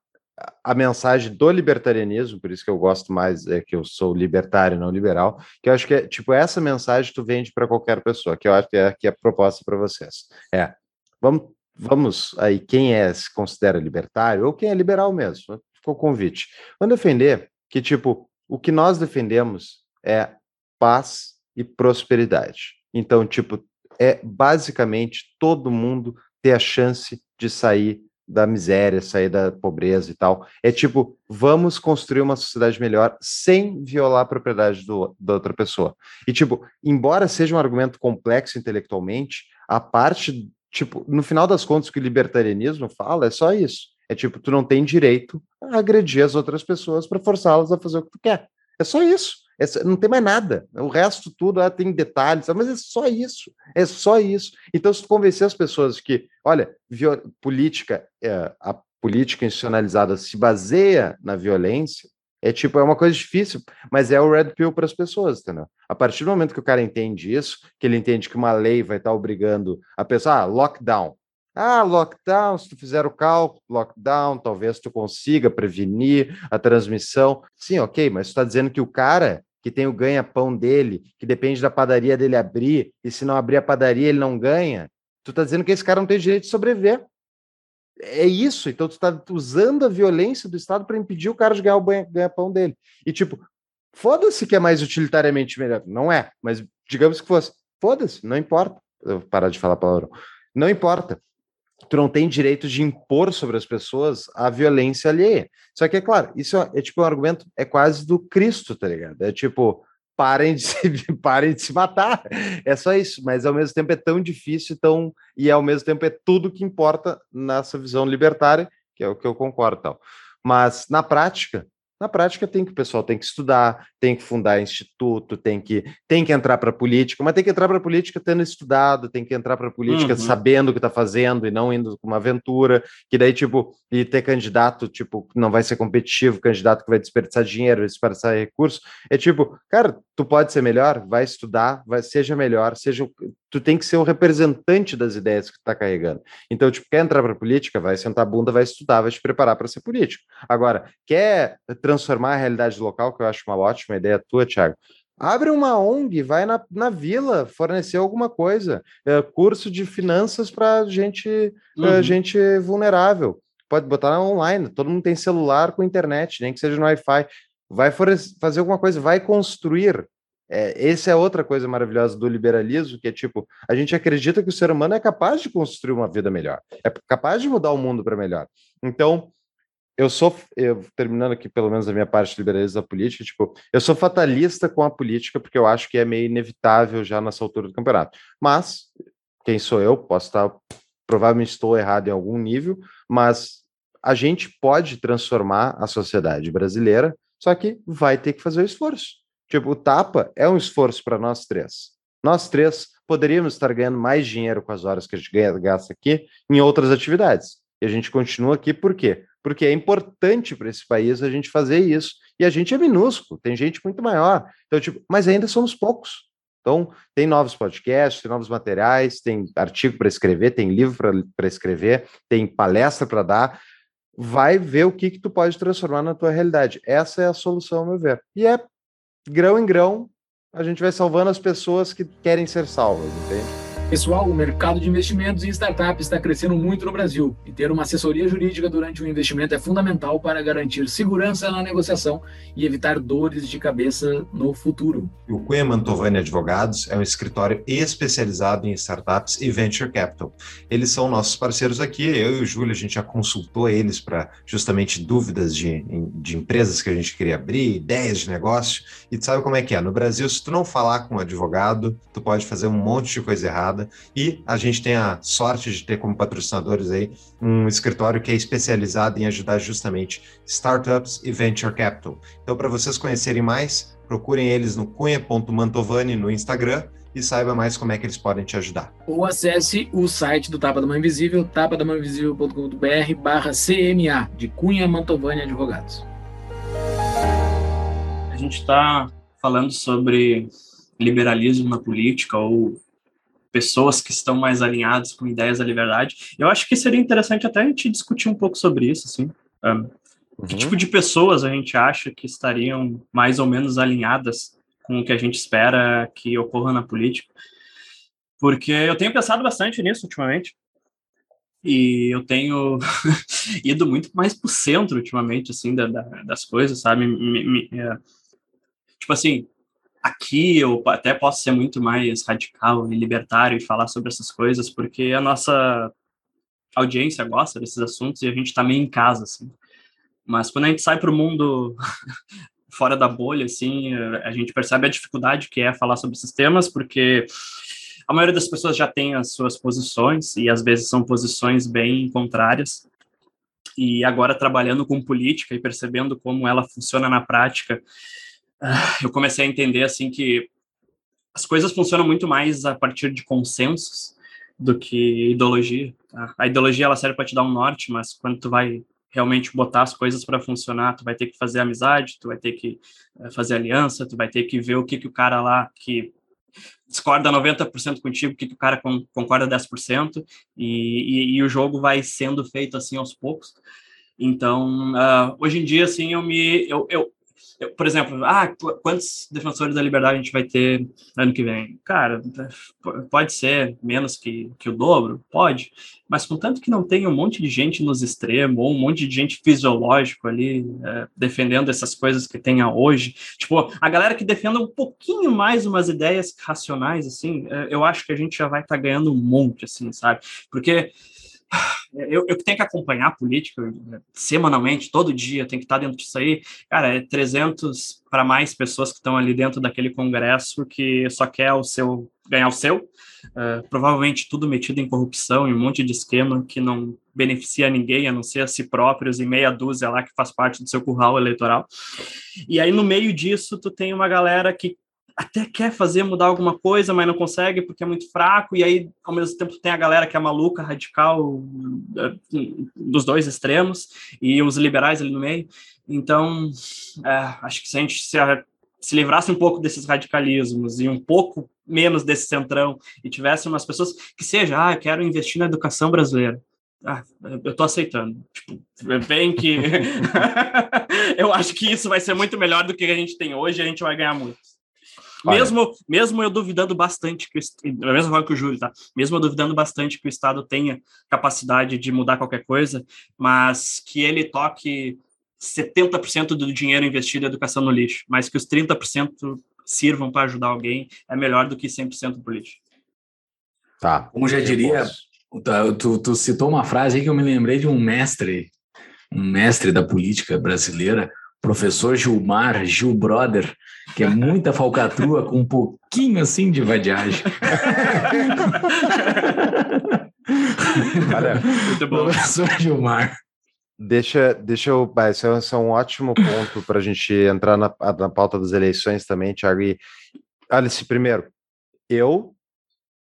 a- mensagem do libertarianismo, por isso que eu gosto mais, é que eu sou libertário, não liberal, que eu acho que é, tipo, essa mensagem tu vende para qualquer pessoa, que eu acho que é, que é a proposta para vocês. É, vamos, vamos aí, quem é, se considera libertário, ou quem é liberal mesmo, ficou o convite. Vamos defender que, tipo, o que nós defendemos é paz e prosperidade. Então, tipo, é basicamente todo mundo ter a chance de sair da miséria, sair da pobreza e tal. É tipo, vamos construir uma sociedade melhor sem violar a propriedade do, da outra pessoa. E tipo, embora seja um argumento complexo intelectualmente, a parte, tipo, no final das contas, o que o libertarianismo fala é só isso. É tipo, tu não tem direito a agredir as outras pessoas para forçá-las a fazer o que tu quer. É só isso. É não tem mais nada. O resto tudo ah, tem detalhes, mas é só isso. É só isso. Então, se tu convencer as pessoas que, olha, política, é, a política institucionalizada se baseia na violência, é tipo, é uma coisa difícil, mas é o red pill para as pessoas, entendeu? A partir do momento que o cara entende isso, que ele entende que uma lei vai estar obrigando a pessoa, ah, lockdown. Ah, lockdown, se tu fizer o cálculo, lockdown, talvez tu consiga prevenir a transmissão. Sim, ok, mas tu está dizendo que o cara que tem o ganha-pão dele, que depende da padaria dele abrir, e se não abrir a padaria ele não ganha, tu está dizendo que esse cara não tem direito de sobreviver. É isso, então tu está usando a violência do Estado para impedir o cara de ganhar o ganha-pão dele. E tipo, foda-se que é mais utilitariamente melhor. Não é, mas digamos que fosse. Foda-se, não importa. Eu vou parar de falar palavrão. Não importa tu não tem direito de impor sobre as pessoas a violência alheia. Só que, é claro, isso é, é tipo um argumento, é quase do Cristo, tá ligado? É tipo, parem de *laughs* se, parem de se matar. É só isso, mas ao mesmo tempo é tão difícil, tão, e ao mesmo tempo é tudo que importa nessa visão libertária, que é o que eu concordo tal. Mas na prática, na prática tem que o pessoal tem que estudar, tem que fundar instituto, tem que tem que entrar para a política, mas tem que entrar para a política tendo estudado, tem que entrar para a política Uhum. sabendo o que está fazendo e não indo com uma aventura, que daí tipo e ter candidato tipo não vai ser competitivo, candidato que vai desperdiçar dinheiro, desperdiçar recurso, é tipo, cara, tu pode ser melhor, vai estudar, vai seja melhor, seja tu tem que ser o representante das ideias que tu está carregando. Então, tipo, quer entrar para política, vai sentar a bunda, vai estudar, vai te preparar para ser político. Agora, quer transformar a realidade local, que eu acho uma ótima ideia tua, Thiago. Abre uma ONG, vai na, na vila fornecer alguma coisa. É, curso de finanças para gente, é, Uhum. gente vulnerável. Pode botar online, todo mundo tem celular com internet, nem que seja no Wi-Fi. Vai fazer alguma coisa, vai construir é, essa é outra coisa maravilhosa do liberalismo, que é tipo, a gente acredita que o ser humano é capaz de construir uma vida melhor, é capaz de mudar o mundo para melhor. Então, eu sou, eu, terminando aqui pelo menos a minha parte de liberalismo da política, tipo, eu sou fatalista com a política, porque eu acho que é meio inevitável já nessa altura do campeonato. Mas, quem sou eu? Posso estar, provavelmente estou errado em algum nível, mas a gente pode transformar a sociedade brasileira, só que vai ter que fazer o esforço. Tipo, o tapa é um esforço para nós três. Nós três poderíamos estar ganhando mais dinheiro com as horas que a gente gasta aqui em outras atividades. E a gente continua aqui por quê? Porque é importante para esse país a gente fazer isso. E a gente é minúsculo, tem gente muito maior. Então, tipo, mas ainda somos poucos. Então, tem novos podcasts, tem novos materiais, tem artigo para escrever, tem livro para escrever, tem palestra para dar. Vai ver o que, que tu pode transformar na tua realidade. Essa é a solução, ao meu ver. E é grão em grão, a gente vai salvando as pessoas que querem ser salvas, entende? Pessoal, o mercado de investimentos em startups está crescendo muito no Brasil e ter uma assessoria jurídica durante o investimento é fundamental para garantir segurança na negociação e evitar dores de cabeça no futuro. O Cunha Mantovani Advogados é um escritório especializado em startups e venture capital. Eles são nossos parceiros aqui, eu e o Júlio, a gente já consultou eles para justamente dúvidas de, de empresas que a gente queria abrir, ideias de negócio, e tu sabe como é que é. No Brasil, se tu não falar com um advogado, tu pode fazer um monte de coisa errada e a gente tem a sorte de ter como patrocinadores aí um escritório que é especializado em ajudar justamente startups e venture capital. Então, para vocês conhecerem mais, procurem eles no cunha.mantovani no Instagram e saiba mais como é que eles podem te ajudar. Ou acesse o site do Tapa da Mãe Invisível, tapadamãeinvisível.com.br barra CMA, de Cunha Mantovani Advogados. A gente está falando sobre liberalismo na política ou pessoas que estão mais alinhadas com ideias da liberdade. Eu acho que seria interessante até a gente discutir um pouco sobre isso, assim. Um, uhum. Que tipo de pessoas a gente acha que estariam mais ou menos alinhadas com o que a gente espera que ocorra na política? Porque eu tenho pensado bastante nisso ultimamente. E eu tenho *laughs* ido muito mais para o centro ultimamente, assim, da, da, das coisas, sabe? Me, me, é, tipo assim, aqui eu até posso ser muito mais radical e libertário e falar sobre essas coisas, porque a nossa audiência gosta desses assuntos e a gente está meio em casa, assim. Mas quando a gente sai para o mundo *laughs* fora da bolha, assim, a gente percebe a dificuldade que é falar sobre esses temas, porque a maioria das pessoas já tem as suas posições e às vezes são posições bem contrárias. E agora trabalhando com política e percebendo como ela funciona na prática, eu comecei a entender assim que as coisas funcionam muito mais a partir de consensos do que ideologia. Tá? A ideologia ela serve para te dar um norte, mas quando tu vai realmente botar as coisas para funcionar, tu vai ter que fazer amizade, tu vai ter que eh, fazer aliança, tu vai ter que ver o que que o cara lá que discorda 90% contigo, o que, que o cara concorda 10%, e, e, e o jogo vai sendo feito assim aos poucos. Então, uh, hoje em dia, assim, eu me eu, eu, por exemplo, ah, quantos defensores da liberdade a gente vai ter ano que vem? Cara, pode ser menos que, que o dobro? Pode. Mas contanto que não tenha um monte de gente nos extremos, ou um monte de gente fisiológico ali, é, defendendo essas coisas que tenha hoje. Tipo, a galera que defenda um pouquinho mais umas ideias racionais, assim, é, eu acho que a gente já vai estar tá ganhando um monte, assim, sabe? Porque eu, eu tenho que acompanhar a política né, semanalmente, todo dia, tem que estar dentro disso aí. Cara, é 300 para mais pessoas que estão ali dentro daquele congresso que só quer o seu ganhar o seu. Uh, provavelmente tudo metido em corrupção e um monte de esquema que não beneficia ninguém, a não ser a si próprios e meia dúzia lá que faz parte do seu curral eleitoral. E aí, no meio disso, tu tem uma galera que até quer fazer mudar alguma coisa, mas não consegue porque é muito fraco, e aí, ao mesmo tempo, tem a galera que é maluca, radical, é, dos dois extremos, e os liberais ali no meio. Então, é, acho que se a gente se, se livrasse um pouco desses radicalismos e um pouco menos desse centrão, e tivesse umas pessoas que seja, ah, eu quero investir na educação brasileira. Ah, eu tô aceitando. Tipo, bem que *laughs* *laughs* eu acho que isso vai ser muito melhor do que a gente tem hoje e a gente vai ganhar muito. Mesmo, mesmo eu duvidando bastante, que, da mesma forma que o Júlio, tá? Mesmo eu duvidando bastante que o Estado tenha capacidade de mudar qualquer coisa, mas que ele toque 70% do dinheiro investido em educação no lixo, mas que os 30% sirvam para ajudar alguém é melhor do que 100% político. Tá. Como já diria, tu, tu citou uma frase aí que eu me lembrei de um mestre, um mestre da política brasileira, professor Gilmar, Gil Brother, que é muita falcatrua com um pouquinho assim de vadiagem. *laughs* Olha, muito bom. Professor Gilmar. Deixa, deixa eu. Esse é, esse é um ótimo ponto para a gente entrar na, na pauta das eleições também, Thiago. E, Alice, primeiro, eu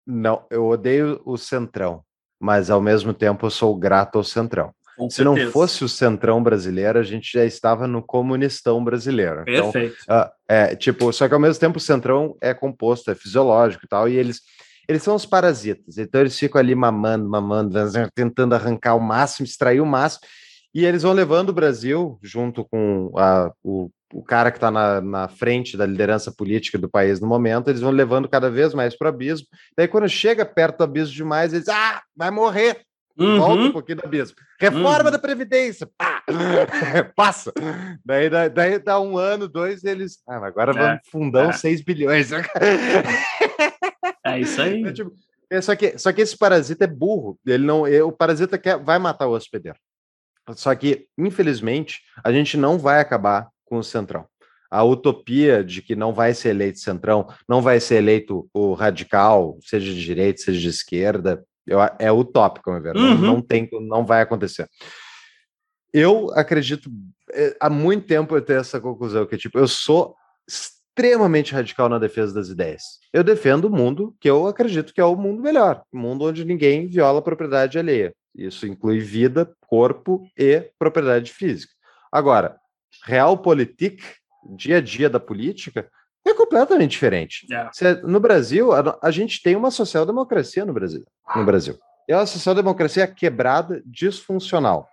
não, eu odeio o Centrão, mas ao mesmo tempo eu sou grato ao Centrão. Com Se certeza. não fosse o Centrão brasileiro, a gente já estava no comunistão brasileiro. Então, Perfeito. Então, uh, é, tipo, só que ao mesmo tempo o Centrão é composto, é fisiológico e tal, e eles eles são os parasitas, então eles ficam ali mamando, mamando, tentando arrancar o máximo, extrair o máximo, e eles vão levando o Brasil, junto com a, o, o cara que está na, na frente da liderança política do país no momento, eles vão levando cada vez mais para o abismo. Daí, quando chega perto do abismo demais, eles, ah, vai morrer. Uhum. Volta um pouquinho do abismo. Reforma uhum. da Previdência. Pá! *laughs* Passa. Daí, daí, dá um ano, dois, eles. Ah, agora vamos é, fundão é. 6 bilhões. É isso aí. *laughs* É, tipo, é, só, que, só que esse parasita é burro. Ele não, é, o parasita quer, vai matar o hospedeiro. Só que, infelizmente, a gente não vai acabar com o Centrão. A utopia de que não vai ser eleito Centrão, não vai ser eleito o radical, seja de direita, seja de esquerda, é utópico, meu ver. Uhum. Não, não, tem, não vai acontecer. Eu acredito, é, há muito tempo eu tenho essa conclusão, que tipo, eu sou extremamente radical na defesa das ideias. Eu defendo o mundo que eu acredito que é o mundo melhor, o mundo onde ninguém viola a propriedade alheia. Isso inclui vida, corpo e propriedade física. Agora, realpolitik, dia a dia da política, é completamente diferente. Yeah. No Brasil, a, a, gente tem uma social-democracia no Brasil. No Brasil. É uma social-democracia quebrada, disfuncional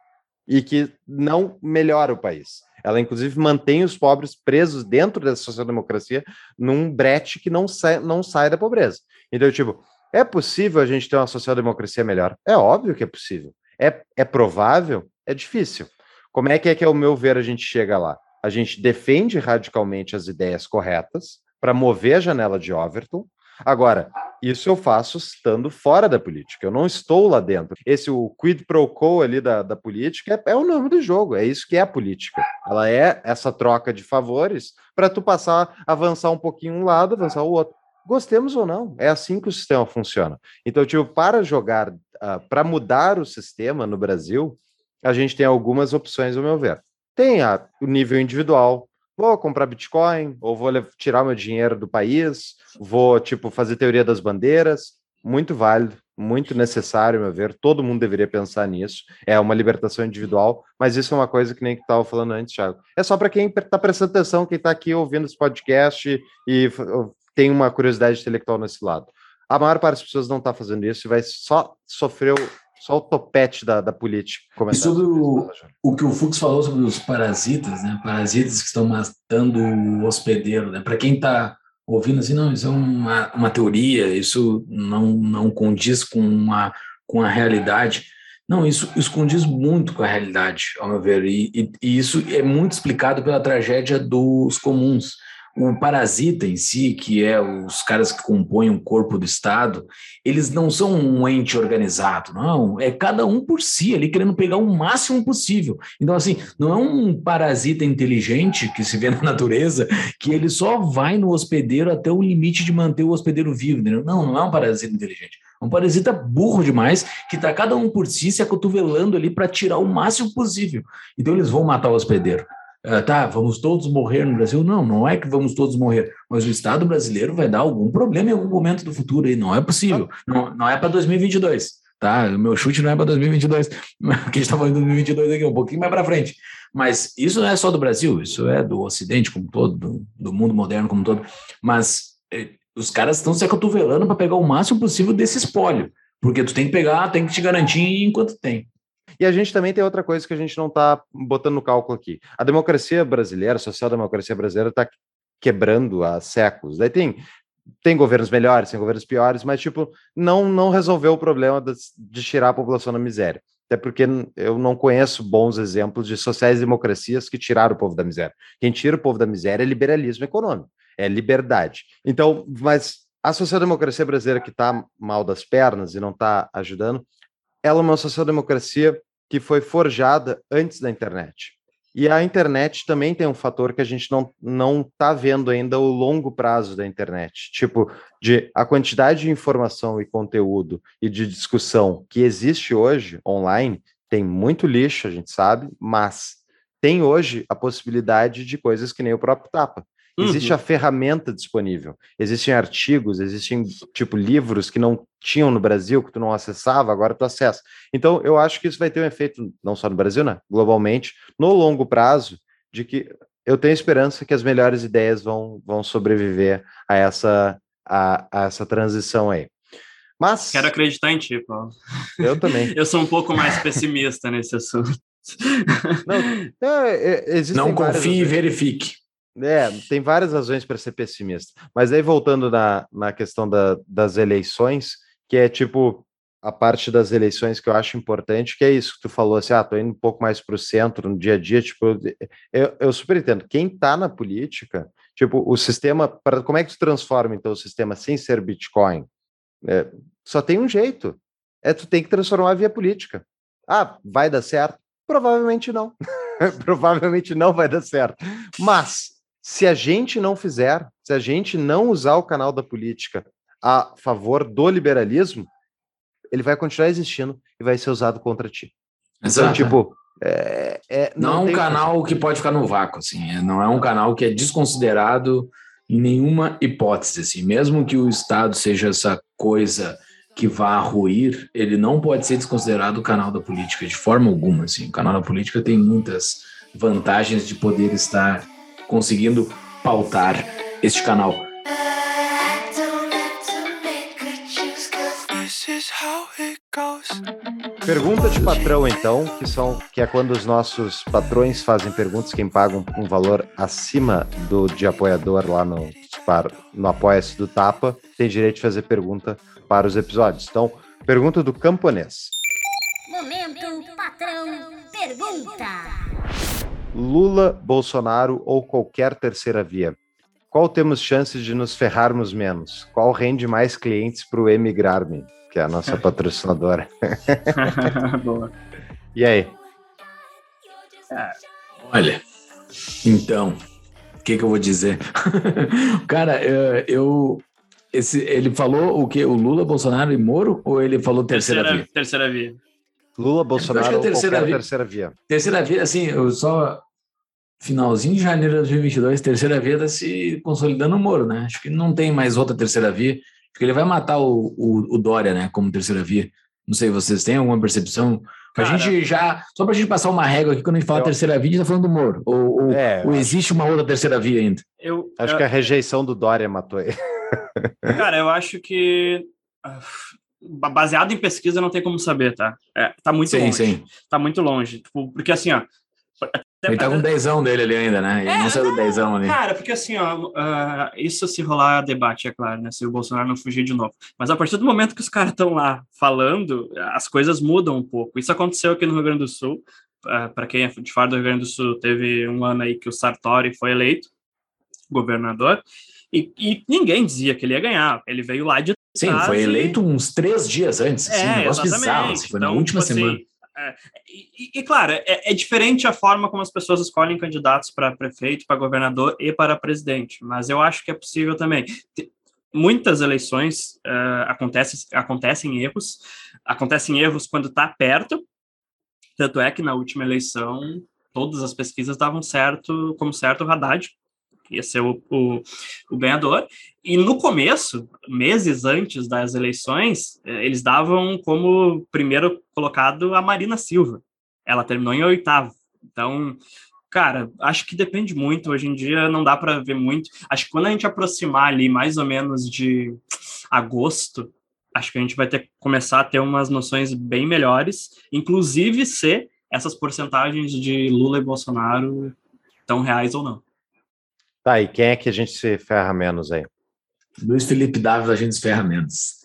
e que não melhora o país. Ela, inclusive, mantém os pobres presos dentro dessa social-democracia num brete que não sai, não sai da pobreza. Então, tipo, é possível a gente ter uma social-democracia melhor? É óbvio que é possível. É, é provável? É difícil. Como é que é que, ao meu ver, a gente chega lá? A gente defende radicalmente as ideias corretas para mover a janela de Overton. Agora, isso eu faço estando fora da política, eu não estou lá dentro. Esse o quid pro quo ali da, da política é, é o nome do jogo, é isso que é a política. Ela é essa troca de favores para tu passar, avançar um pouquinho um lado, avançar o outro gostemos ou não. É assim que o sistema funciona. Então, tipo, para jogar, uh, para mudar o sistema no Brasil, a gente tem algumas opções, ao meu ver. Tem a, o nível individual. Vou comprar Bitcoin, ou vou tirar meu dinheiro do país, vou, tipo, fazer teoria das bandeiras. Muito válido, muito necessário, meu ver. Todo mundo deveria pensar nisso. É uma libertação individual, mas isso é uma coisa que nem que estava falando antes, Thiago. É só para quem está prestando atenção, quem está aqui ouvindo esse podcast e tem uma curiosidade intelectual nesse lado. A maior parte das pessoas não está fazendo isso e vai só sofrer só o topete da, da política. E sobre o, o que o Fux falou sobre os parasitas, né? Parasitas que estão matando o hospedeiro, né? Para quem está ouvindo assim, não, isso é uma, uma teoria, isso não, não condiz com, uma, com a realidade. Não, isso, isso condiz muito com a realidade, ao meu ver, e, e, e isso é muito explicado pela tragédia dos comuns o parasita em si, que é os caras que compõem o corpo do Estado, eles não são um ente organizado, não. É cada um por si, ali querendo pegar o máximo possível. Então, assim, não é um parasita inteligente que se vê na natureza, que ele só vai no hospedeiro até o limite de manter o hospedeiro vivo. Entendeu? Não, não é um parasita inteligente. É um parasita burro demais, que está cada um por si se acotovelando ali para tirar o máximo possível. Então, eles vão matar o hospedeiro. Uh, tá, vamos todos morrer no Brasil? Não, não é que vamos todos morrer, mas o Estado brasileiro vai dar algum problema em algum momento do futuro aí, não é possível, não, não é para 2022, tá? O meu chute não é para 2022, porque a gente está falando de 2022 aqui, um pouquinho mais para frente. Mas isso não é só do Brasil, isso é do Ocidente como todo, do, do mundo moderno como todo, mas eh, os caras estão se acotovelando para pegar o máximo possível desse espólio, porque tu tem que pegar, tem que te garantir enquanto tem. E a gente também tem outra coisa que a gente não está botando no cálculo aqui. A democracia brasileira, a social-democracia brasileira está quebrando há séculos. Daí tem, tem governos melhores, tem governos piores, mas, tipo, não, não resolveu o problema de, tirar a população da miséria. Até porque eu não conheço bons exemplos de sociais-democracias que tiraram o povo da miséria. Quem tira o povo da miséria é liberalismo econômico é liberdade. Então, mas a social-democracia brasileira que está mal das pernas e não está ajudando, ela é uma social-democracia que foi forjada antes da internet. E a internet também tem um fator que a gente não não está vendo ainda o longo prazo da internet, tipo de a quantidade de informação e conteúdo e de discussão que existe hoje online tem muito lixo, a gente sabe, mas tem hoje a possibilidade de coisas que nem o próprio tapa. Existe uhum. a ferramenta disponível. Existem artigos, existem tipo livros que não tinham no Brasil, que tu não acessava, agora tu acessa. Então, eu acho que isso vai ter um efeito, não só no Brasil, né? Globalmente, no longo prazo, de que eu tenho esperança que as melhores ideias vão, vão sobreviver a essa, a, a essa transição aí. Mas. Quero acreditar em ti, Paulo. Eu também. *laughs* eu sou um pouco mais pessimista nesse assunto. Não, é, é, não confie e verifique. É, tem várias razões para ser pessimista. Mas aí, voltando na, na questão da, das eleições, que é tipo a parte das eleições que eu acho importante, que é isso que tu falou assim, ah, tô indo um pouco mais para o centro, no dia a dia, tipo, eu, eu super entendo. Quem está na política, tipo, o sistema, para como é que tu transforma, então, o sistema sem ser Bitcoin? É, só tem um jeito, é tu tem que transformar via política. Ah, vai dar certo? Provavelmente não. *laughs* Provavelmente não vai dar certo. Mas se a gente não fizer, se a gente não usar o canal da política a favor do liberalismo, ele vai continuar existindo e vai ser usado contra ti. Então, Exato. Então, tipo, é, é, não, não, é um canal que pode ficar no vácuo, assim. É, não é um canal que é desconsiderado em nenhuma hipótese, assim. Mesmo que o Estado seja essa coisa que vá ruir, ele não pode ser desconsiderado o canal da política de forma alguma, assim. O canal da política tem muitas vantagens de poder estar conseguindo pautar este canal. Pergunta de patrão, então, que são que é quando os nossos patrões fazem perguntas, quem paga um, um valor acima do de apoiador lá no, para, no Apoia-se do Tapa, tem direito de fazer pergunta para os episódios. Então, pergunta do camponês. Momento, patrão, pergunta. Lula, Bolsonaro ou qualquer terceira via? Qual temos chances de nos ferrarmos menos? Qual rende mais clientes para o Emigrarme, que é a nossa *laughs* patrocinadora? *laughs* Boa. E aí? É, olha, então, o que, que eu vou dizer? *laughs* Cara, eu, eu, esse, ele falou o que? O Lula, Bolsonaro e Moro? Ou ele falou terceira, terceira via? Terceira via. Lula, Bolsonaro ou terceira via. terceira via. Terceira via, assim, eu só finalzinho de janeiro de 2022, terceira via está se consolidando o Moro, né? Acho que não tem mais outra terceira via. Acho que ele vai matar o, o, o Dória, né, como terceira via. Não sei, vocês têm alguma percepção? Cara, a gente já, só para a gente passar uma régua aqui, quando a gente fala eu, terceira via, a gente está falando do Moro. Ou, ou, é, ou existe uma outra terceira via ainda? Eu, acho eu, que a rejeição do Dória matou ele. Cara, eu acho que ah, baseado em pesquisa não tem como saber, tá? É, tá muito sim, longe. Sim. Tá muito longe. Tipo, porque assim, ó, ele tá com dezão dele ali ainda, né? Ele é, não saiu do dezão ali. Cara, porque assim, ó, uh, isso se rolar debate, é claro, né? Se o Bolsonaro não fugir de novo. Mas a partir do momento que os caras estão lá falando, as coisas mudam um pouco. Isso aconteceu aqui no Rio Grande do Sul. Uh, Para quem é de fora do Rio Grande do Sul, teve um ano aí que o Sartori foi eleito governador. E, e ninguém dizia que ele ia ganhar. Ele veio lá de Sim, foi eleito uns três dias antes. Assim, é, um negócio bizarro. Assim, foi então, na última tipo assim, semana. Assim, é, e, e, claro, é, é, diferente a forma como as pessoas escolhem candidatos para prefeito, para governador e para presidente, mas eu acho que é possível também. Muitas eleições uh, acontecem, acontecem erros, acontecem erros quando está perto, tanto é que na última eleição todas as pesquisas davam certo, como certo o Haddad, ia ser o, o, o, ganhador. E no começo, meses antes das eleições, eh, eles davam como primeiro colocado a Marina Silva. Ela terminou em oitavo. Então, cara, acho que depende muito. Hoje em dia não dá para ver muito. Acho que quando a gente aproximar ali mais ou menos de agosto, acho que a gente vai ter começar a ter umas noções bem melhores, inclusive se essas porcentagens de Lula e Bolsonaro tão reais ou não. Tá, e quem é que a gente se ferra menos aí? Luiz Felipe Dávila, a gente se ferra menos.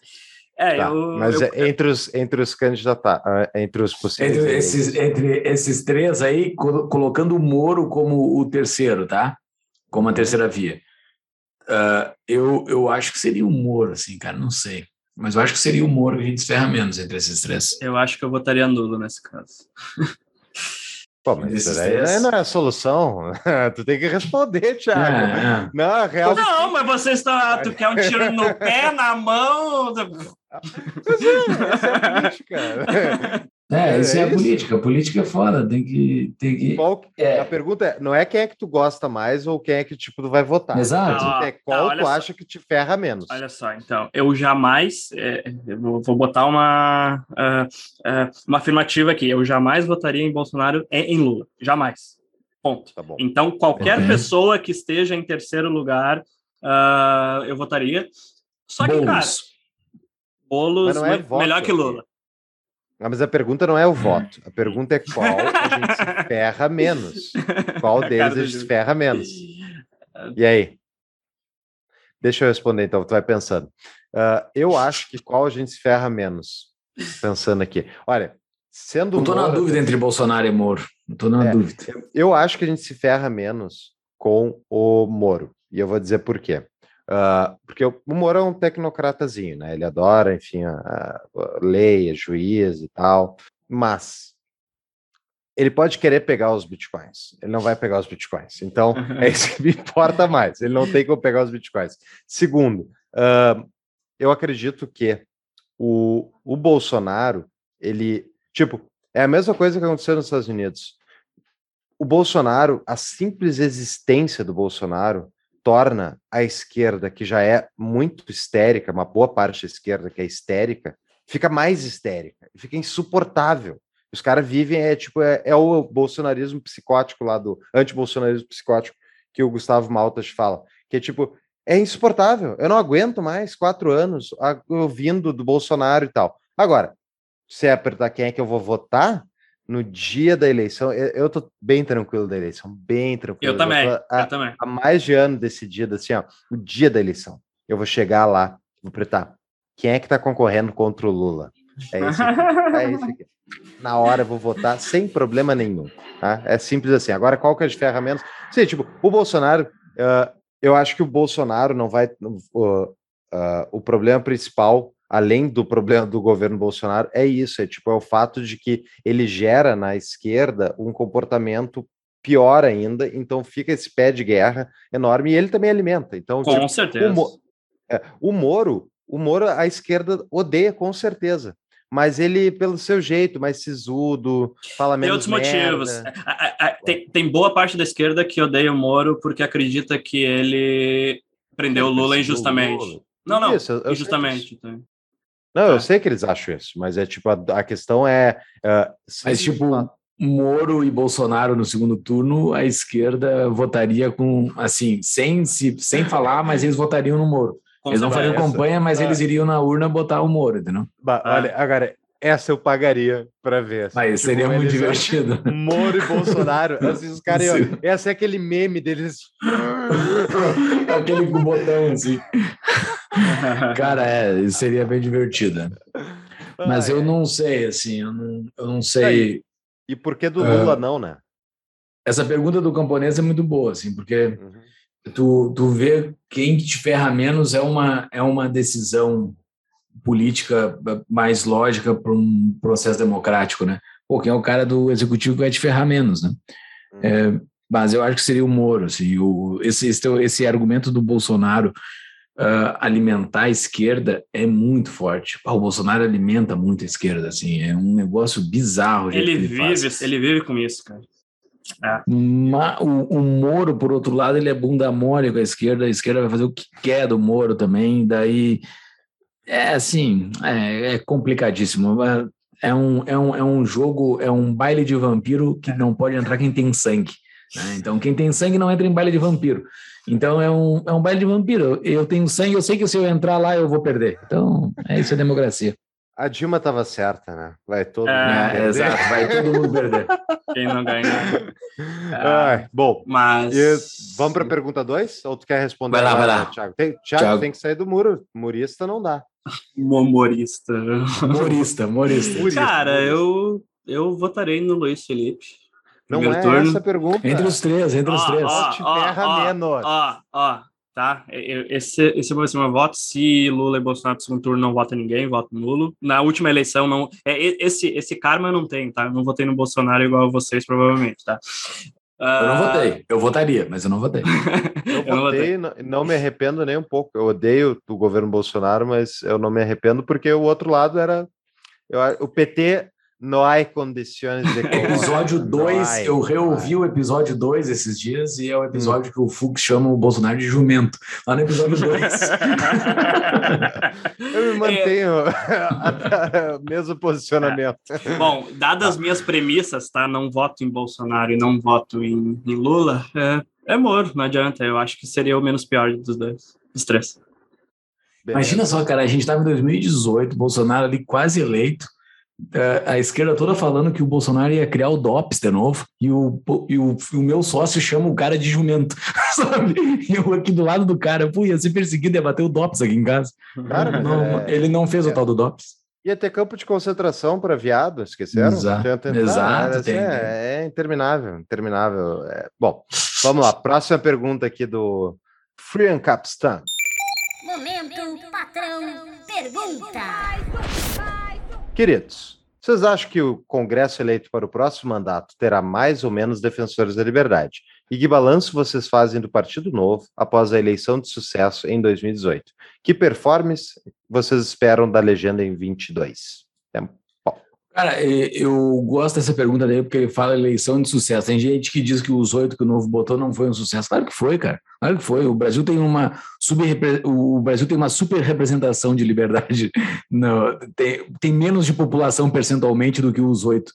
É, tá, eu, mas eu, é entre os entre os candidatos, ah, entre os possíveis. Entre esses, entre esses três aí, colocando o Moro como o terceiro, tá? Como a uhum. terceira via. Ah, eu, eu acho que seria o Moro, assim, cara, não sei. Mas eu acho que seria o Moro que a gente se ferra menos entre esses três. Eu acho que eu votaria nulo nesse caso. *laughs* Pô, mas isso daí três. não é a solução. *laughs* tu tem que responder, Thiago. É, é. Não, a real. Não, mas você está. Tu quer um tiro no *laughs* pé, na mão? Essa é a política. *laughs* É, isso é, É a política. A política é foda, tem que. Tem que... Qual- É. A pergunta é: não é quem é que tu gosta mais ou quem é que tipo, tu vai votar. Exato. É Tá, qual olha tu só. acha que te ferra menos. Olha só, então, eu jamais. é, eu vou, vou botar uma, ah, ah, uma afirmativa aqui. Eu jamais votaria em Bolsonaro e em Lula. Jamais. Ponto. Tá bom. Então, qualquer Ok. pessoa que esteja em terceiro lugar, ah, eu votaria. Só que, cara. Boulos Mas não é me- voto melhor que aqui. Lula. Ah, Mas a pergunta não é o voto. A pergunta é qual a gente se *laughs* ferra menos. Qual deles a gente se ferra menos. *laughs* E aí? Deixa eu responder então, tu vai pensando. Ah, eu *laughs* acho que qual a gente se ferra menos? Pensando aqui. Olha, sendo Não tô na dúvida entre Bolsonaro e Moro. Não tô na É. dúvida. Eu acho que a gente se ferra menos com o Moro. E eu vou dizer por quê. Ah, porque o Moro é um tecnocratazinho, né? Ele adora, enfim, a, a- lei, a juiz e tal. Mas ele pode querer pegar os bitcoins. Ele não vai pegar os bitcoins. Então, *laughs* é isso que me importa mais. Ele não tem como pegar os bitcoins. Segundo, ah, eu acredito que o, o Bolsonaro, ele, tipo, é a mesma coisa que aconteceu nos Estados Unidos. O Bolsonaro, a simples existência do Bolsonaro torna a esquerda, que já é muito histérica, uma boa parte da esquerda que é histérica, fica mais histérica, fica insuportável. Os caras vivem, é tipo, é, é o bolsonarismo psicótico lá do anti-bolsonarismo psicótico que o Gustavo Maltas fala, que é tipo, é insuportável. Eu não aguento mais quatro anos ouvindo do Bolsonaro e tal. Agora, se apertar quem é que eu vou votar no dia da eleição, eu, eu tô bem tranquilo da eleição, bem tranquilo. Eu também, tô há, eu também. há mais de ano decidido, assim, ó, o dia da eleição. Eu vou chegar lá, vou apertar. Quem é que tá concorrendo contra o Lula? É esse aqui. É esse aqui. Na hora eu vou votar sem problema nenhum. Tá? É simples assim. Agora, qual que é as ferramentas? Sim, tipo, o Bolsonaro, ah, eu acho que o Bolsonaro não vai. ah, ah, o problema principal, além do problema do governo Bolsonaro, é isso: é tipo, é o fato de que ele gera na esquerda um comportamento pior ainda, então fica esse pé de guerra enorme e ele também alimenta. Então, Com tipo, certeza. o, Mo- é, o Moro, o Moro, a esquerda odeia com certeza. Mas ele, pelo seu jeito, mais sisudo, fala Tem menos outros motivos. merda. A- a- a- Tem, tem boa parte da esquerda que odeia o Moro porque acredita que ele prendeu o Lula injustamente. Lula. Não, não, Isso, injustamente. então. Não, eu É. sei que eles acham isso, mas é tipo, a, a questão é. ah, Mas, tipo, Moro e Bolsonaro no segundo turno, a esquerda votaria com, assim, sem, se, sem falar, mas eles votariam no Moro. Eles não fariam essa. campanha, mas Ah. eles iriam na urna botar o Moro, entendeu? Ba- Ah. Olha, agora, essa eu pagaria pra ver. assim, Mas tipo, seria muito divertido. *laughs* Moro e Bolsonaro, assim, os caras. Esse é aquele meme deles. *laughs* Aquele com botão, assim. Cara, é, isso seria bem divertido. né? Mas Ah, eu é. não sei, assim, eu não, eu não sei. E por que do Ah. Lula não, né? Essa pergunta do camponês é muito boa, assim, porque Uhum. tu, tu vê quem te ferra menos é uma, é uma decisão política mais lógica para um processo democrático, né? Pô, quem é o cara do executivo que vai te ferrar menos, né? É, mas eu acho que seria o Moro, assim, o, esse, esse, esse argumento do Bolsonaro ah, alimentar a esquerda é muito forte. O Bolsonaro alimenta muito a esquerda, assim, é um negócio bizarro. jeito Ele que faz. vive, ele vive com isso, cara. Ma- o, o Moro, por outro lado, ele é bunda mole com a esquerda, a esquerda vai fazer o que quer do Moro também, daí é assim, é, é complicadíssimo. mas É um, é, um, é um jogo, é um baile de vampiro que não pode entrar quem tem sangue. né? Então, quem tem sangue não entra em baile de vampiro. Então, é um, é um baile de vampiro. Eu tenho sangue, eu sei que se eu entrar lá, eu vou perder. Então, é isso a democracia. A Dilma tava certa, né? Vai todo É, mundo É, perder. exato, vai todo mundo perder. Quem não ganha. *laughs* Ai, bom, Mas. e vamos para a pergunta 2? Ou tu quer responder? Vai lá, agora, vai lá. Thiago? Tem, Thiago, Thiago. tem que sair do muro. Murista não dá. Humorista. Humorista, humorista. Cara, eu, eu votarei no Luiz Felipe. Não Primeiro é turno. essa pergunta. Entre os três, entre os três. ó, Te ó, ferra ó, menos. Ó, ó. tá? Esse, esse vai ser meu voto. Se Lula e Bolsonaro no segundo turno não vota ninguém, voto nulo. Na última eleição, não. É, esse, esse karma não tem, tá? Eu não votei no Bolsonaro igual vocês, provavelmente, tá? Eu não votei. Eu votaria, mas eu não votei. *laughs* eu, eu votei, não, não, me arrependo nem um pouco. Eu odeio o governo Bolsonaro, mas eu não me arrependo porque o outro lado era. Eu, o PT não há condições de. *laughs* episódio 2, eu reouvi o episódio 2 esses dias e é o episódio hum. que o Fux chama o Bolsonaro de jumento. Lá no episódio 2. *laughs* eu me mantenho é. o *laughs* mesmo posicionamento. É. Bom, dadas as minhas premissas, tá? Não voto em Bolsonaro e não voto em, em Lula, é, é moro, não adianta. Eu acho que seria o menos pior dos dois, dos três. Imagina só, cara, a gente estava em 2018, Bolsonaro ali quase eleito é, a esquerda toda falando que o Bolsonaro ia criar o DOPS de novo, e o, e o, o meu sócio chama o cara de jumento, *laughs* sabe? E eu aqui do lado do cara, pô, ia ser perseguido, ia bater o DOPS aqui em casa. Cara, não, é... Ele não fez é... o tal do DOPS. Ia ter campo de concentração para viado, esqueceram? Exato, exato tem, é, é, interminável, interminável. É, bom, vamos lá, próxima pergunta aqui do Free Capstan. Momento, patrão, pergunta. Queridos, vocês acham que o Congresso eleito para o próximo mandato terá mais ou menos defensores da liberdade? E que balanço vocês fazem do Partido Novo após a eleição de sucesso em 2018? Que performance vocês esperam da legenda em 22? Cara, eu gosto dessa pergunta dele porque ele fala eleição de sucesso. Tem gente que diz que os oito que o Novo botou não foi um sucesso. Claro que foi, cara. Claro que foi. O Brasil tem uma super, o Brasil tem uma super representação de liberdade. *laughs* No, tem, tem menos de população percentualmente do que os oito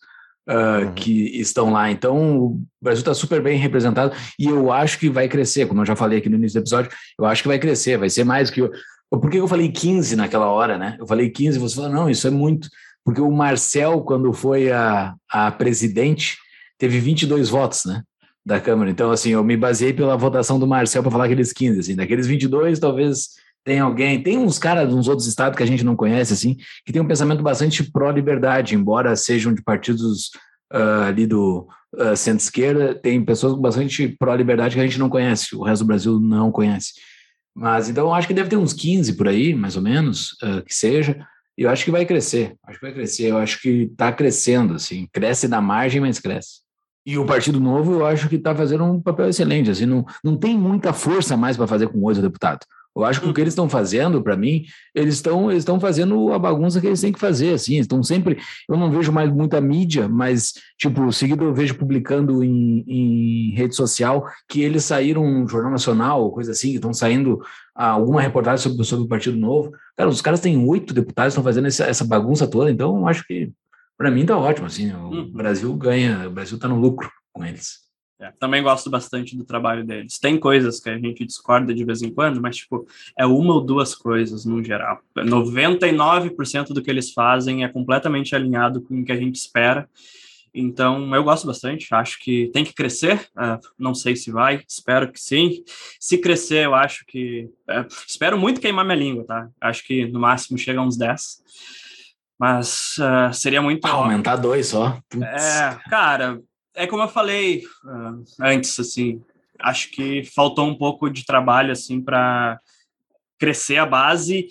uh, uhum. que estão lá. Então, o Brasil está super bem representado e eu acho que vai crescer. Como eu já falei aqui no início do episódio, eu acho que vai crescer. Vai ser mais que. Por que eu falei 15 naquela hora, né? Eu falei 15 e você falou, não, isso é muito porque o Marcel, quando foi a, a presidente, teve 22 votos, né? Da Câmara. Então, assim, eu me baseei pela votação do Marcel para falar aqueles 15, assim. Daqueles 22, talvez tem alguém. Tem uns caras uns outros estados que a gente não conhece, assim, que tem um pensamento bastante pró-liberdade, embora sejam de partidos uh, ali do uh, centro-esquerda, tem pessoas bastante pró-liberdade que a gente não conhece, o resto do Brasil não conhece. Mas então eu acho que deve ter uns 15 por aí, mais ou menos, uh, que seja. E eu acho que vai crescer, acho que vai crescer, eu acho que está crescendo, assim, cresce na margem, mas cresce. E o Partido Novo, eu acho que está fazendo um papel excelente, assim, não, não tem muita força mais para fazer com oito deputados. Eu acho que o que eles estão fazendo, para mim, eles estão eles estão fazendo a bagunça que eles têm que fazer, assim, estão sempre, eu não vejo mais muita mídia, mas, tipo, seguido eu vejo publicando em, em rede social que eles saíram no Jornal Nacional, coisa assim, que estão saindo alguma reportagem sobre, sobre o Partido Novo. Cara, os caras têm oito deputados, estão fazendo essa, essa bagunça toda, então acho que, para mim, tá ótimo, assim, o uhum. Brasil ganha, o Brasil está no lucro com eles. É, também gosto bastante do trabalho deles. Tem coisas que a gente discorda de vez em quando, mas, tipo, é uma ou duas coisas no geral. 99% do que eles fazem é completamente alinhado com o que a gente espera. Então, eu gosto bastante, acho que tem que crescer, uh, não sei se vai, espero que sim. Se crescer, eu acho que. Uh, espero muito queimar minha língua, tá? Acho que no máximo chega a uns 10. Mas uh, seria muito. Ah, aumentar dois só. Putz. É, cara, é como eu falei antes, assim, acho que faltou um pouco de trabalho, assim, para crescer a base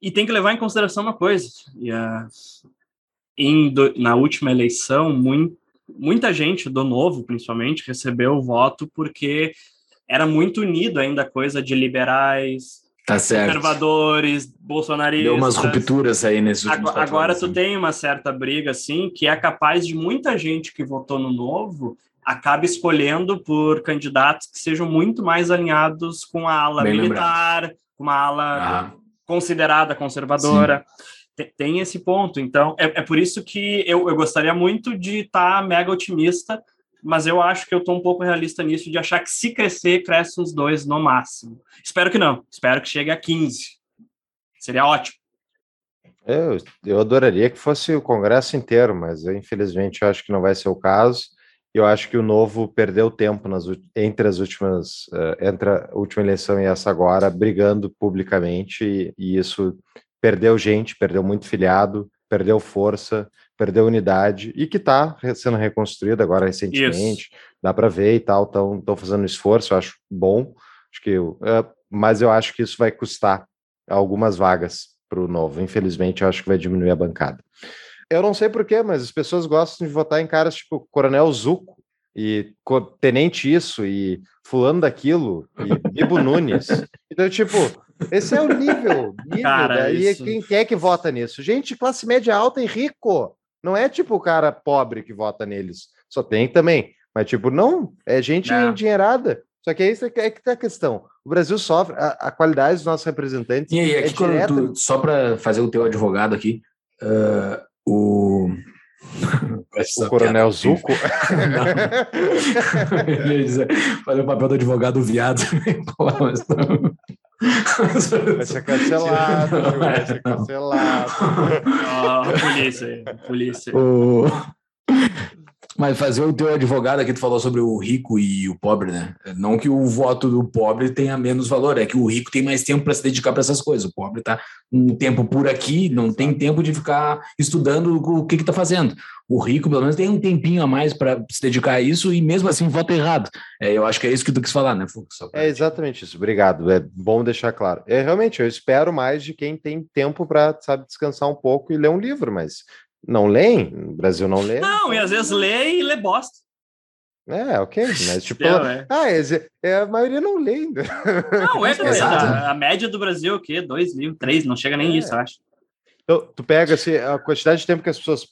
e tem que levar em consideração uma coisa. E, uh, do, na última eleição, muito, muita gente do Novo, principalmente, recebeu o voto porque era muito unido ainda a coisa de liberais, Tá. Conservadores, bolsonaristas. Deu umas rupturas aí nesses últimos Agora, agora tu tem uma certa briga, assim, que é capaz de muita gente que votou no Novo acabe escolhendo por candidatos que sejam muito mais alinhados com a ala Bem militar, lembrado. com uma ala ah. considerada conservadora. Tem, tem, esse ponto. Então, é, é por isso que eu, eu gostaria muito de estar tá mega otimista mas eu acho que eu estou um pouco realista nisso, de achar que se crescer, cresce uns dois no máximo. Espero que não, espero que chegue a 15. Seria ótimo. Eu, eu adoraria que fosse o Congresso inteiro, mas eu, infelizmente eu acho que não vai ser o caso. Eu acho que o novo perdeu tempo nas, entre as últimas, uh, entre a última eleição e essa agora, brigando publicamente, e, e isso perdeu gente, perdeu muito filiado, perdeu força, perdeu unidade e que está sendo reconstruída agora recentemente, Isso. dá para ver e tal, estão fazendo esforço, eu acho bom. Acho que uh, mas eu acho que isso vai custar algumas vagas para o novo. Infelizmente, eu acho que vai diminuir a bancada. Eu não sei porquê, mas as pessoas gostam de votar em caras tipo Coronel Zuco e Tenente Isso e Fulano daquilo e *laughs* Bibo Nunes. Então, tipo, esse é o nível. nível Cara, daí isso- quem quer que vota nisso? Gente, classe média alta e rico. Não é tipo o cara pobre que vota neles. Só tem também. Mas, tipo, não. É gente É. endinheirada. Só que é isso que é que tá a questão. O Brasil sofre, a, a qualidade dos nossos representantes E aí, é aqui, quando direta. tu- só para fazer o teu advogado aqui, ah, o. *laughs* O Coronel Zuco. Não. Fazer o papel do advogado viado. *laughs* Pô, mas não. Vai ser cancelado, *laughs* vai ser cancelado. Ó, a polícia aí, a polícia. O- Mas fazer o teu advogado aqui, tu falou sobre o rico e o pobre, né? Não que o voto do pobre tenha menos valor, é que o rico tem mais tempo para se dedicar para essas coisas. O pobre tá um tempo por aqui, não tem tempo de ficar estudando o que que tá fazendo. O rico, pelo menos, tem um tempinho a mais para se dedicar a isso e mesmo assim vota errado. É, eu acho que é isso que tu quis falar, né, Fux? É exatamente isso. Obrigado. É bom deixar claro. É realmente, eu espero mais de quem tem tempo para, sabe, descansar um pouco e ler um livro, mas não leem. O Brasil não lê. Não, e às vezes lê e lê bosta. É, ok. Mas, *laughs* tipo, é. ah, é, é, a maioria não lê ainda. *laughs* Não, é, Exato. a, a média do Brasil é o quê? Dois livros, três, não chega nem É. isso, eu acho. Então, tu pega assim, a quantidade de tempo que as pessoas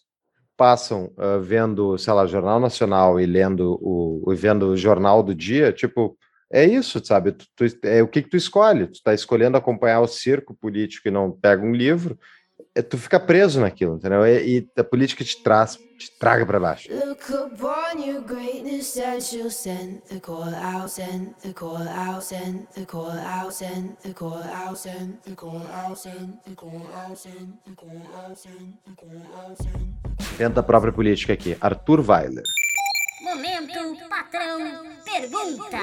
passam ah, vendo, sei lá, Jornal Nacional e lendo o, e vendo o jornal do dia, tipo, é isso, sabe? Tu, tu- é o que, que tu escolhe. Tu tá escolhendo acompanhar o circo político e não pega um livro, é tu fica preso naquilo, entendeu? E, e a política te traz, te traga para baixo. Tenta a própria política aqui. Arthur Weiler. Momento, patrão, pergunta.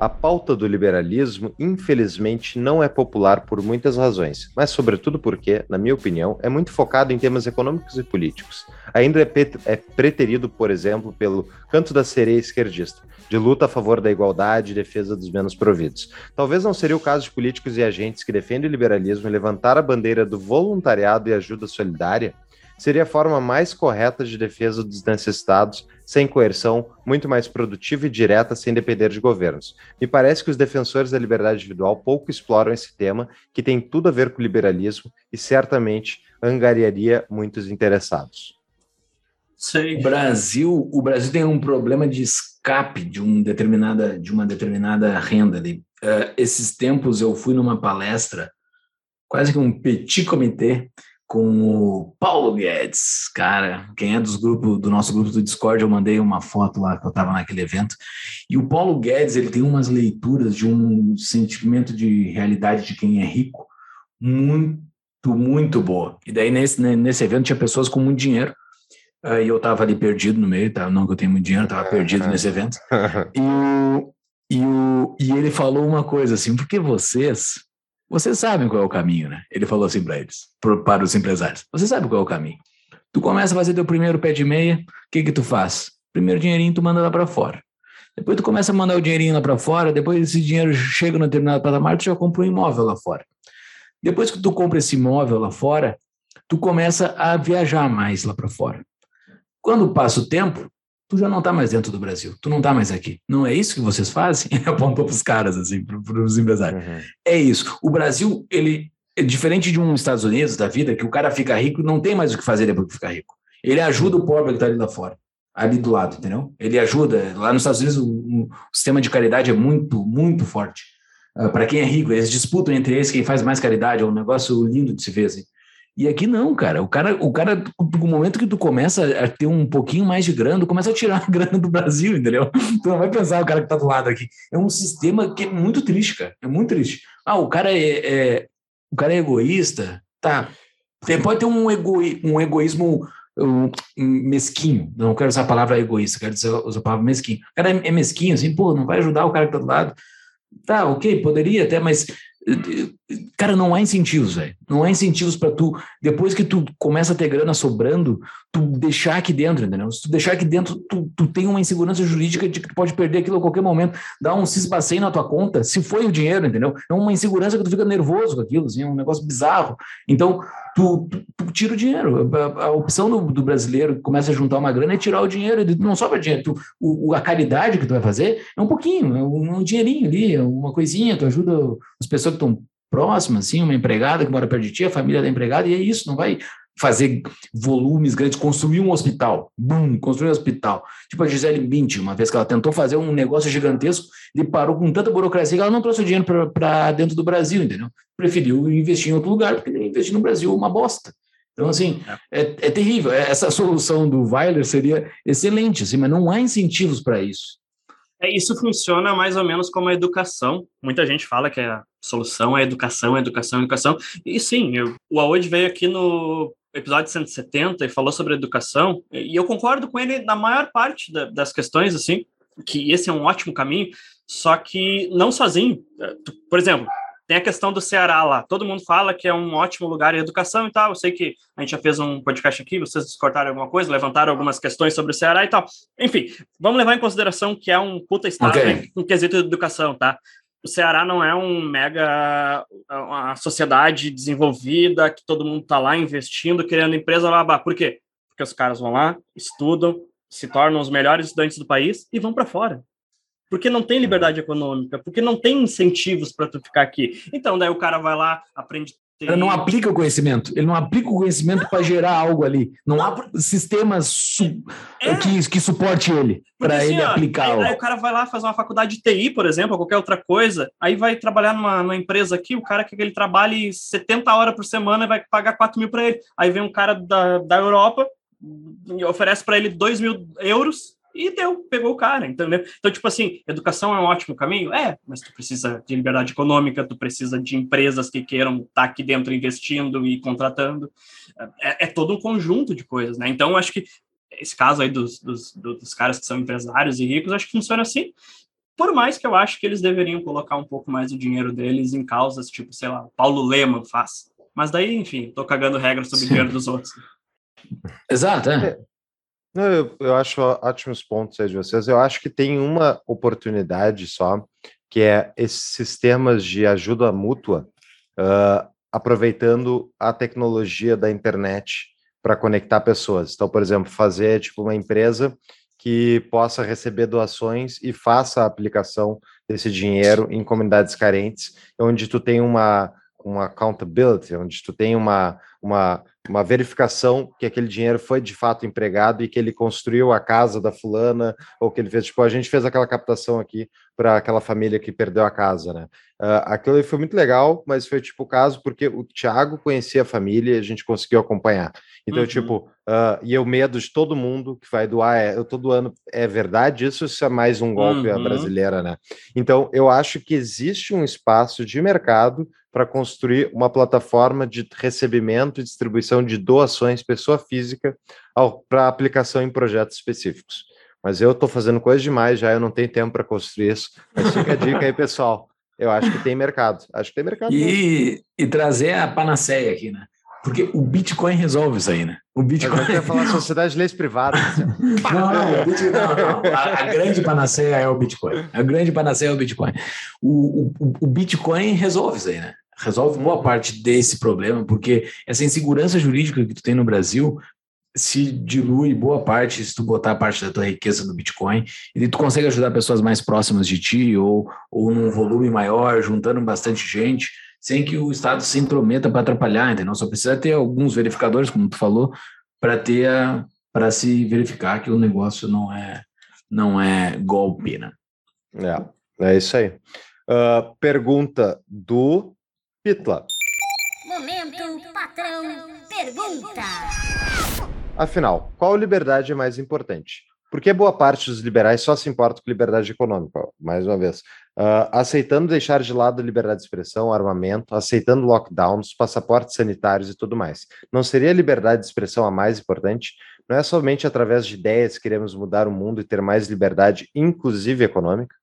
A pauta do liberalismo, infelizmente, não é popular por muitas razões, mas sobretudo porque, na minha opinião, é muito focado em temas econômicos e políticos. Ainda é, é preterido, por exemplo, pelo canto da sereia esquerdista, de luta a favor da igualdade e defesa dos menos providos. Talvez não seria o caso de políticos e agentes que defendem o liberalismo levantar a bandeira do voluntariado e ajuda solidária? Seria a forma mais correta de defesa dos necessitados, sem coerção, muito mais produtiva e direta, sem depender de governos. Me parece que os defensores da liberdade individual pouco exploram esse tema, que tem tudo a ver com o liberalismo e certamente angariaria muitos interessados. Sei. Brasil, o Brasil tem um problema de escape de, um determinada, de uma determinada renda. Eh, esses tempos eu fui numa palestra, quase que um petit comitê, com o Paulo Guedes. Cara, quem é dos grupos, do nosso grupo do Discord, eu mandei uma foto lá que eu estava naquele evento. E o Paulo Guedes, ele tem umas leituras de um sentimento de realidade de quem é rico muito, muito boa. E daí nesse, nesse evento tinha pessoas com muito dinheiro. Aí eu tava ali perdido no meio, tá? não que eu tenho muito dinheiro, eu tava perdido nesse evento. *laughs* E, e, o, e ele falou uma coisa assim, porque vocês, vocês sabem qual é o caminho, né? Ele falou assim para eles, pro, para os empresários, você sabe qual é o caminho. Tu começa a fazer teu primeiro pé de meia, o que que tu faz? Primeiro dinheirinho tu manda lá para fora. Depois tu começa a mandar o dinheirinho lá para fora, depois esse dinheiro chega no determinado patamar, tu já compra um imóvel lá fora. Depois que tu compra esse imóvel lá fora, tu começa a viajar mais lá para fora. Quando passa o tempo, tu já não está mais dentro do Brasil, tu não está mais aqui. Não é isso que vocês fazem? *laughs* Apontou para os caras, assim, para os empresários. Uhum. É isso. O Brasil, ele é diferente de um Estados Unidos da vida, que o cara fica rico não tem mais o que fazer depois que fica rico. Ele ajuda o pobre que está ali lá fora, ali do lado, entendeu? Ele ajuda. Lá nos Estados Unidos, o, o sistema de caridade é muito, muito forte. Uh, para quem é rico, eles disputam entre eles quem faz mais caridade, é um negócio lindo de se ver assim. E aqui não, cara. O cara, o cara, no momento que tu começa a ter um pouquinho mais de grana, tu começa a tirar *laughs* a grana do Brasil, entendeu? Tu não vai pensar o cara que tá do lado aqui. É um sistema que é muito triste, cara. É muito triste. Ah, o cara é, é o cara é egoísta, tá? Pode ter um, egoi, um egoísmo um, mesquinho. Não quero usar a palavra egoísta, quero usar a palavra mesquinho. O cara é, é mesquinho, assim, pô, não vai ajudar o cara que tá do lado. Tá, ok, poderia até, mas Cara, não há incentivos, velho. Não há incentivos para tu, depois que tu começa a ter grana sobrando, tu deixar aqui dentro, entendeu? Se tu deixar aqui dentro, tu, tu tem uma insegurança jurídica de que tu pode perder aquilo a qualquer momento, dar um cisbacei na tua conta, se foi o dinheiro, entendeu? É uma insegurança que tu fica nervoso com aquilo, assim, é um negócio bizarro. Então, tu, tu, tu tira o dinheiro. A, a opção do, do, brasileiro que começa a juntar uma grana é tirar o dinheiro, não sobra dinheiro. Tu, o, a caridade que tu vai fazer é um pouquinho, é um, um dinheirinho ali, é uma coisinha, tu ajuda as pessoas que estão próximas, assim, uma empregada que mora perto de ti, a família da empregada, e é isso, não vai fazer volumes grandes, construir um hospital, bum, construir um hospital. Tipo a Gisele Bündchen, uma vez que ela tentou fazer um negócio gigantesco e parou com tanta burocracia que ela não trouxe o dinheiro para dentro do Brasil, entendeu? Preferiu investir em outro lugar, porque investir no Brasil é uma bosta. Então, assim, é, é terrível. Essa solução do Weiler seria excelente, assim, mas não há incentivos para isso. É, isso funciona mais ou menos como a educação. Muita gente fala que a solução é educação, educação, educação. E sim, eu, o Aod veio aqui no episódio 170 e falou sobre educação, e eu concordo com ele na maior parte da, das questões, assim, que esse é um ótimo caminho, só que não sozinho. É, por exemplo, tem a questão do Ceará lá. Todo mundo fala que é um ótimo lugar em educação e tal. Eu sei que a gente já fez um podcast aqui, vocês cortaram alguma coisa, levantaram algumas questões sobre o Ceará e tal. Enfim, vamos levar em consideração que é um puta estado okay. em um quesito de educação, tá? o Ceará não é um mega uma sociedade desenvolvida que todo mundo está lá investindo, criando empresa lá. Por quê? Porque os caras vão lá, estudam, se tornam os melhores estudantes do país e vão para fora. Porque não tem liberdade econômica, porque não tem incentivos para tu ficar aqui. Então, daí o cara vai lá, aprende ele não aplica o conhecimento, ele não aplica o conhecimento para gerar algo ali. Não, não há sistemas su é. que, que suporte ele para assim, ele aplicar. Aí, aí, o cara vai lá fazer uma faculdade de TI, por exemplo, ou qualquer outra coisa, aí vai trabalhar numa, numa empresa aqui, o cara quer que ele trabalhe 70 horas por semana e vai pagar 4 mil para ele. Aí vem um cara da, da Europa e oferece para ele 2 mil euros e deu, pegou o cara, entendeu? Então, tipo assim, educação é um ótimo caminho? É, mas tu precisa de liberdade econômica, tu precisa de empresas que queiram estar tá aqui dentro investindo e contratando. É, é todo um conjunto de coisas, né? Então, acho que esse caso aí dos, dos, dos caras que são empresários e ricos, acho que funciona assim. Por mais que eu acho que eles deveriam colocar um pouco mais o dinheiro deles em causas, tipo, sei lá, Paulo Lema faz. Mas daí, enfim, tô cagando regras sobre Sim. o dinheiro dos outros. Exato, é. Eu, eu acho ótimos pontos aí de vocês. Eu acho que tem uma oportunidade só, que é esses sistemas de ajuda mútua, uh, aproveitando a tecnologia da internet para conectar pessoas. Então, por exemplo, fazer tipo uma empresa que possa receber doações e faça a aplicação desse dinheiro em comunidades carentes, onde tu tem uma, uma accountability, onde tu tem uma, uma uma verificação que aquele dinheiro foi de fato empregado e que ele construiu a casa da fulana, ou que ele fez, tipo, a gente fez aquela captação aqui para aquela família que perdeu a casa, né? Uh, aquilo foi muito legal, mas foi tipo o caso porque o Thiago conhecia a família e a gente conseguiu acompanhar. Então, uhum. tipo, uh, e o medo de todo mundo que vai doar é, eu tô doando, é verdade isso? Isso é mais um golpe uhum. brasileira, né? Então, eu acho que existe um espaço de mercado para construir uma plataforma de recebimento e distribuição de doações pessoa física para aplicação em projetos específicos. Mas eu estou fazendo coisa demais já, eu não tenho tempo para construir isso. Mas fica a dica aí, pessoal. Eu acho que tem mercado. Acho que tem mercado. E, e trazer a panaceia aqui, né? Porque o Bitcoin resolve isso aí, né? O Bitcoin. Eu quero falar *laughs* sociedade de leis privadas. não, não, Bitcoin, não, não. A, a, grande panaceia é o Bitcoin. A grande panaceia é o Bitcoin. O, o, o Bitcoin resolve isso aí, né? Resolve boa parte desse problema, porque essa insegurança jurídica que tu tem no Brasil se dilui boa parte se tu botar parte da tua riqueza no Bitcoin e tu consegue ajudar pessoas mais próximas de ti ou, ou num volume maior, juntando bastante gente, sem que o Estado se intrometa para atrapalhar, entendeu? Só precisa ter alguns verificadores, como tu falou, para ter para se verificar que o negócio não é não é golpe, né? É, é isso aí. Uh, pergunta do Pitla. Momento patrão pergunta. Afinal, qual liberdade é mais importante? Porque boa parte dos liberais só se importa com liberdade econômica, mais uma vez. Uh, aceitando deixar de lado a liberdade de expressão, armamento, aceitando lockdowns, passaportes sanitários e tudo mais. Não seria a liberdade de expressão a mais importante? Não é somente através de ideias que queremos mudar o mundo e ter mais liberdade, inclusive econômica?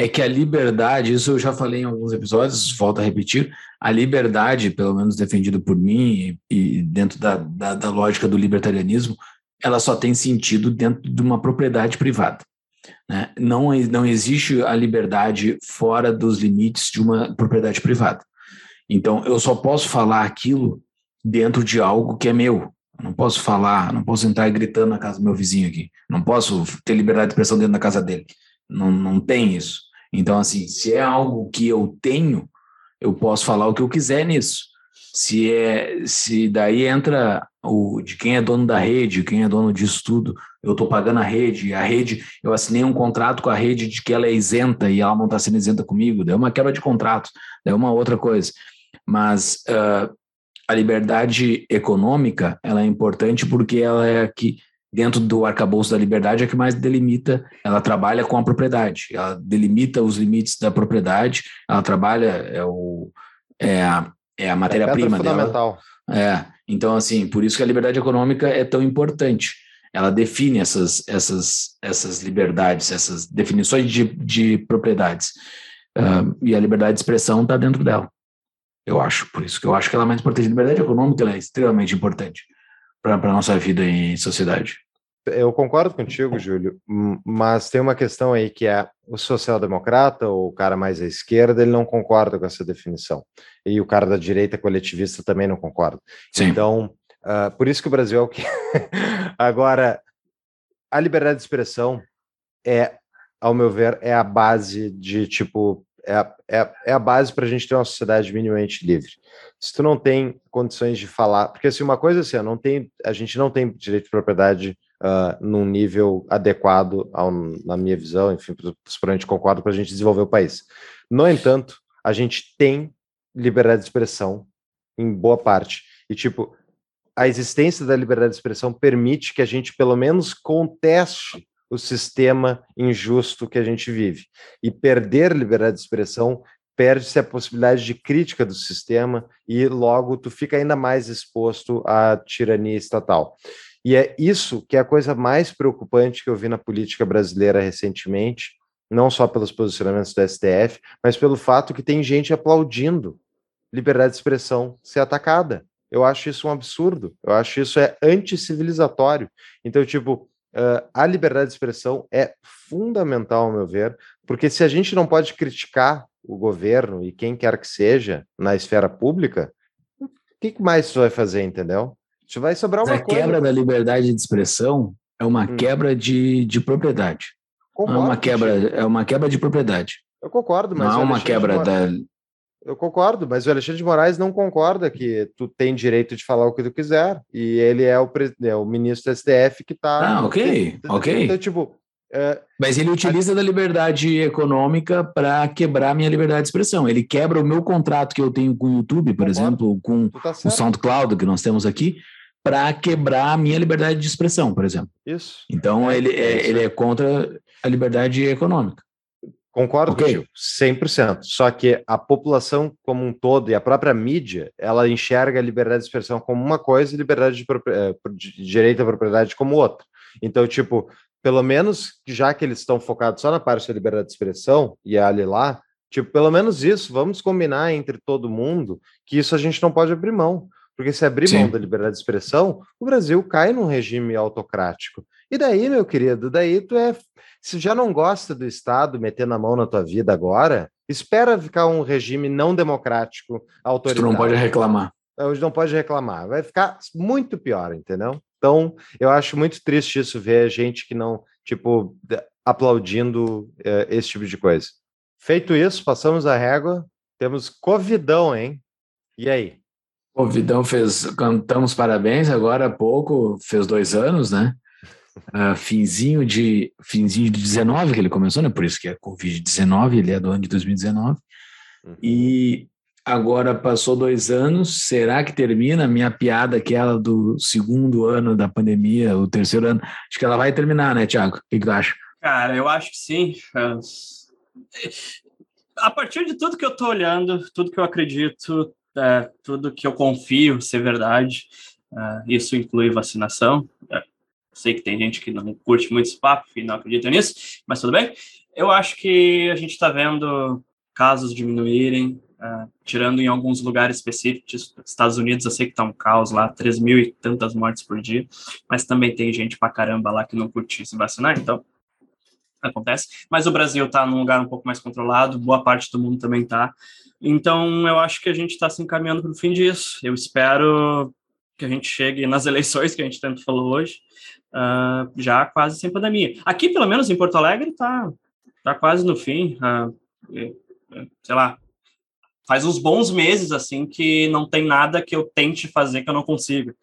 É que a liberdade, isso eu já falei em alguns episódios, volto a repetir, a liberdade, pelo menos defendida por mim e, dentro da, da, da lógica do libertarianismo, ela só tem sentido dentro de uma propriedade privada. Né? Não, não existe a liberdade fora dos limites de uma propriedade privada. Então, eu só posso falar aquilo dentro de algo que é meu. Eu não posso falar, não posso entrar gritando na casa do meu vizinho aqui. Não posso ter liberdade de expressão dentro da casa dele. Não, não tem isso. Então, assim, se é algo que eu tenho, eu posso falar o que eu quiser nisso. Se é, se daí entra o de quem é dono da rede, quem é dono disso tudo, eu estou pagando a rede, a rede, eu assinei um contrato com a rede de que ela é isenta e ela não está sendo isenta comigo, é uma quebra de contrato, é uma outra coisa. Mas uh, a liberdade econômica, ela é importante porque ela é que dentro do arcabouço da liberdade é que mais delimita, ela trabalha com a propriedade, ela delimita os limites da propriedade, ela trabalha é o é a, é a matéria-prima é dela. É, então assim, por isso que a liberdade econômica é tão importante. Ela define essas essas essas liberdades, essas definições de, de propriedades. Uh, e a liberdade de expressão está dentro dela. Eu acho, por isso que eu acho que ela é mais importante. A liberdade econômica é extremamente importante para a nossa vida em sociedade. Eu concordo contigo, Júlio, mas tem uma questão aí que é o social-democrata, ou o cara mais à esquerda, ele não concorda com essa definição. E o cara da direita coletivista também não concorda. Sim. Então, uh, por isso que o Brasil é o que. *laughs* Agora, a liberdade de expressão é, ao meu ver, é a base de tipo é a, é, é a base para a gente ter uma sociedade minimamente livre. Se tu não tem condições de falar, porque assim, uma coisa assim, não tem, a gente não tem direito de propriedade uh, num nível adequado, ao, na minha visão, enfim, principalmente concordo para a gente desenvolver o país. No entanto, a gente tem liberdade de expressão em boa parte. E, tipo, a existência da liberdade de expressão permite que a gente, pelo menos, conteste o sistema injusto que a gente vive. E perder liberdade de expressão perde-se a possibilidade de crítica do sistema e logo tu fica ainda mais exposto à tirania estatal. E é isso que é a coisa mais preocupante que eu vi na política brasileira recentemente, não só pelos posicionamentos do STF, mas pelo fato que tem gente aplaudindo liberdade de expressão ser atacada. Eu acho isso um absurdo. Eu acho isso é anticivilizatório. Então, tipo, uh, a liberdade de expressão é fundamental, ao meu ver, porque se a gente não pode criticar o governo e quem quer que seja na esfera pública, o que mais isso vai fazer, entendeu? Isso vai sobrar uma a coisa. A quebra da liberdade de expressão é uma hum. quebra de, de propriedade. Concordo, é uma quebra, é uma quebra de propriedade. Eu concordo, mas não é uma quebra da eu concordo, mas o Alexandre de Moraes não concorda que tu tem direito de falar o que tu quiser. E ele é o, é o ministro do STF que está. Ah, ok, ok. Então, tipo. É... Mas ele utiliza a... da liberdade econômica para quebrar minha liberdade de expressão. Ele quebra o meu contrato que eu tenho com o YouTube, por concordo. exemplo, com tá o SoundCloud que nós temos aqui, para quebrar a minha liberdade de expressão, por exemplo. Isso. Então, é, ele, é, ele é contra a liberdade econômica. Concordo okay. contigo, 100%. Só que a população como um todo e a própria mídia, ela enxerga a liberdade de expressão como uma coisa e liberdade de, eh, de direito à propriedade como outra. Então, tipo, pelo menos já que eles estão focados só na parte da liberdade de expressão e ali lá, tipo, pelo menos isso, vamos combinar entre todo mundo que isso a gente não pode abrir mão. Porque se abrir Sim. mão da liberdade de expressão, o Brasil cai num regime autocrático. E daí, meu querido, daí tu é se já não gosta do Estado metendo a mão na tua vida agora, espera ficar um regime não democrático, autoritário. Tu não pode reclamar. Hoje não pode reclamar. Vai ficar muito pior, entendeu? Então, eu acho muito triste isso, ver gente que não, tipo, aplaudindo uh, esse tipo de coisa. Feito isso, passamos a régua. Temos Covidão, hein? E aí? Covidão fez, cantamos parabéns agora há pouco, fez dois anos, né? Uh, finzinho de finzinho de 19 que ele começou, né? Por isso que é Covid-19, ele é do ano de 2019. Uhum. E agora passou dois anos, será que termina? Minha piada, aquela do segundo ano da pandemia, o terceiro ano, acho que ela vai terminar, né, Tiago? O que, que tu acha? Cara, eu acho que sim. A partir de tudo que eu tô olhando, tudo que eu acredito, é, tudo que eu confio ser verdade, é, isso inclui vacinação. É, Sei que tem gente que não curte muito esse papo e não acredita nisso, mas tudo bem. Eu acho que a gente está vendo casos diminuírem, uh, tirando em alguns lugares específicos. Estados Unidos, eu sei que tá um caos lá, 3 mil e tantas mortes por dia, mas também tem gente pra caramba lá que não curte se vacinar, então acontece. Mas o Brasil está num lugar um pouco mais controlado, boa parte do mundo também está. Então, eu acho que a gente está se encaminhando para o fim disso. Eu espero que a gente chegue nas *laughs* eleições que a gente tanto falou hoje, uh, já quase sem pandemia. Aqui, pelo menos em Porto Alegre, está tá quase no fim. Uh, sei lá, faz uns bons meses assim que não tem nada que eu tente fazer que eu não consiga.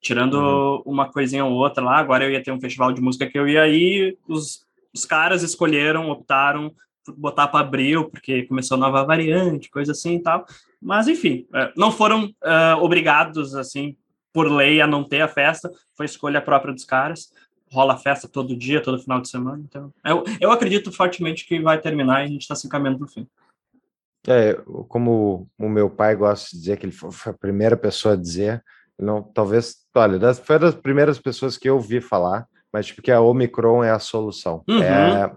Tirando uhum. uma coisinha ou outra lá, agora eu ia ter um festival de música que eu ia ir, os, os caras escolheram, optaram por botar para abril, porque começou nova variante, coisa assim e tal. Mas, enfim, é, não foram uh, obrigados, assim, por lei a não ter a festa, foi escolha própria dos caras. Rola festa todo dia, todo final de semana. Então, eu, eu acredito fortemente que vai terminar e a gente está se encaminhando para o fim. É, como o meu pai gosta de dizer que ele foi a primeira pessoa a dizer, não, talvez, olha, das, foi das primeiras pessoas que eu ouvi falar, mas tipo que a Omicron é a solução. Uhum. É,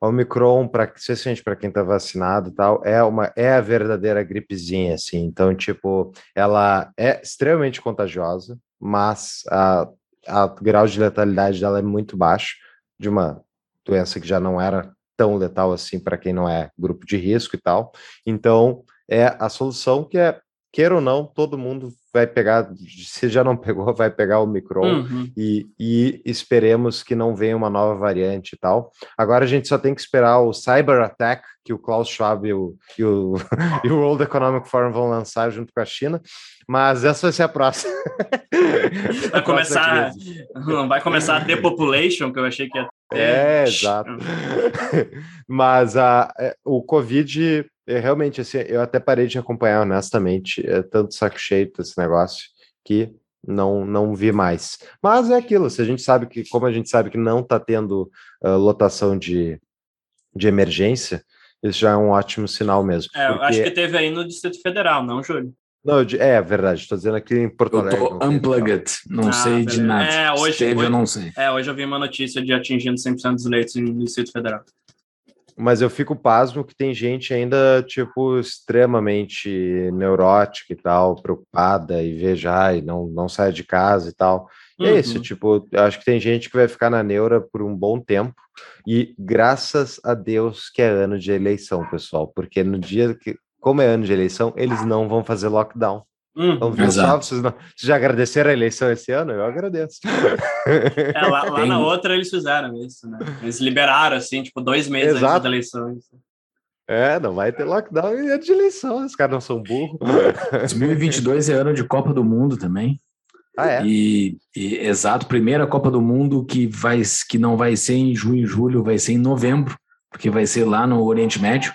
Omicron, para especialmente para quem está vacinado tal, é uma é a verdadeira gripezinha, assim. Então, tipo, ela é extremamente contagiosa, mas a, a grau de letalidade dela é muito baixo, de uma doença que já não era tão letal assim para quem não é grupo de risco e tal. Então, é a solução que é, queira ou não, todo mundo vai pegar, se já não *laughs* pegou, vai pegar o Micron uhum. e, e, esperemos que não venha uma nova variante e tal. Agora a gente só tem que esperar o Cyber Attack, que o Klaus Schwab e o, e o, *laughs* e o World Economic Forum vão lançar junto com a China, mas essa vai ser a próxima. *laughs* Vai começar, vai começar a depopulation, que eu achei que ia ter. É, exato. *laughs* mas a, é, o Covid é, realmente, assim, eu até parei de acompanhar, honestamente, é tanto saco cheio desse negócio que não não vi mais. Mas é aquilo, se a gente sabe que, como a gente sabe que não está tendo uh, lotação de, de emergência, isso já é um ótimo sinal mesmo. É, porque... acho que teve aí no Distrito Federal, não, Júlio? Não, é verdade, estou dizendo aqui em Porto Alegre. Eu tô unplugged, não ah, sei beleza. de nada. É, hoje, teve, hoje, eu não sei. É, hoje eu vi uma notícia de atingindo 100% dos leitos no Distrito Federal mas eu fico pasmo que tem gente ainda, tipo, extremamente neurótica e tal, preocupada e veja, e não, não sai de casa e tal. E uhum. é isso, uhum. tipo, eu acho que tem gente que vai ficar na neura por um bom tempo, e graças a Deus que é ano de eleição, pessoal, porque no dia que, como é ano de eleição, eles não vão fazer lockdown. Hum, então, pessoal, vocês, não, vocês, já agradeceram a eleição esse ano? Eu agradeço. *laughs* É, lá, lá na outra eles fizeram isso, né? Eles liberaram, assim, tipo, dois meses Exato. antes da eleição. É, não vai ter lockdown e é de eleição, os caras não são burros. *laughs* 2022 é ano de Copa do Mundo também. Ah, é? E, e, exato, primeira Copa do Mundo que, vai, que não vai ser em junho e julho, vai ser em novembro, porque vai ser lá no Oriente Médio.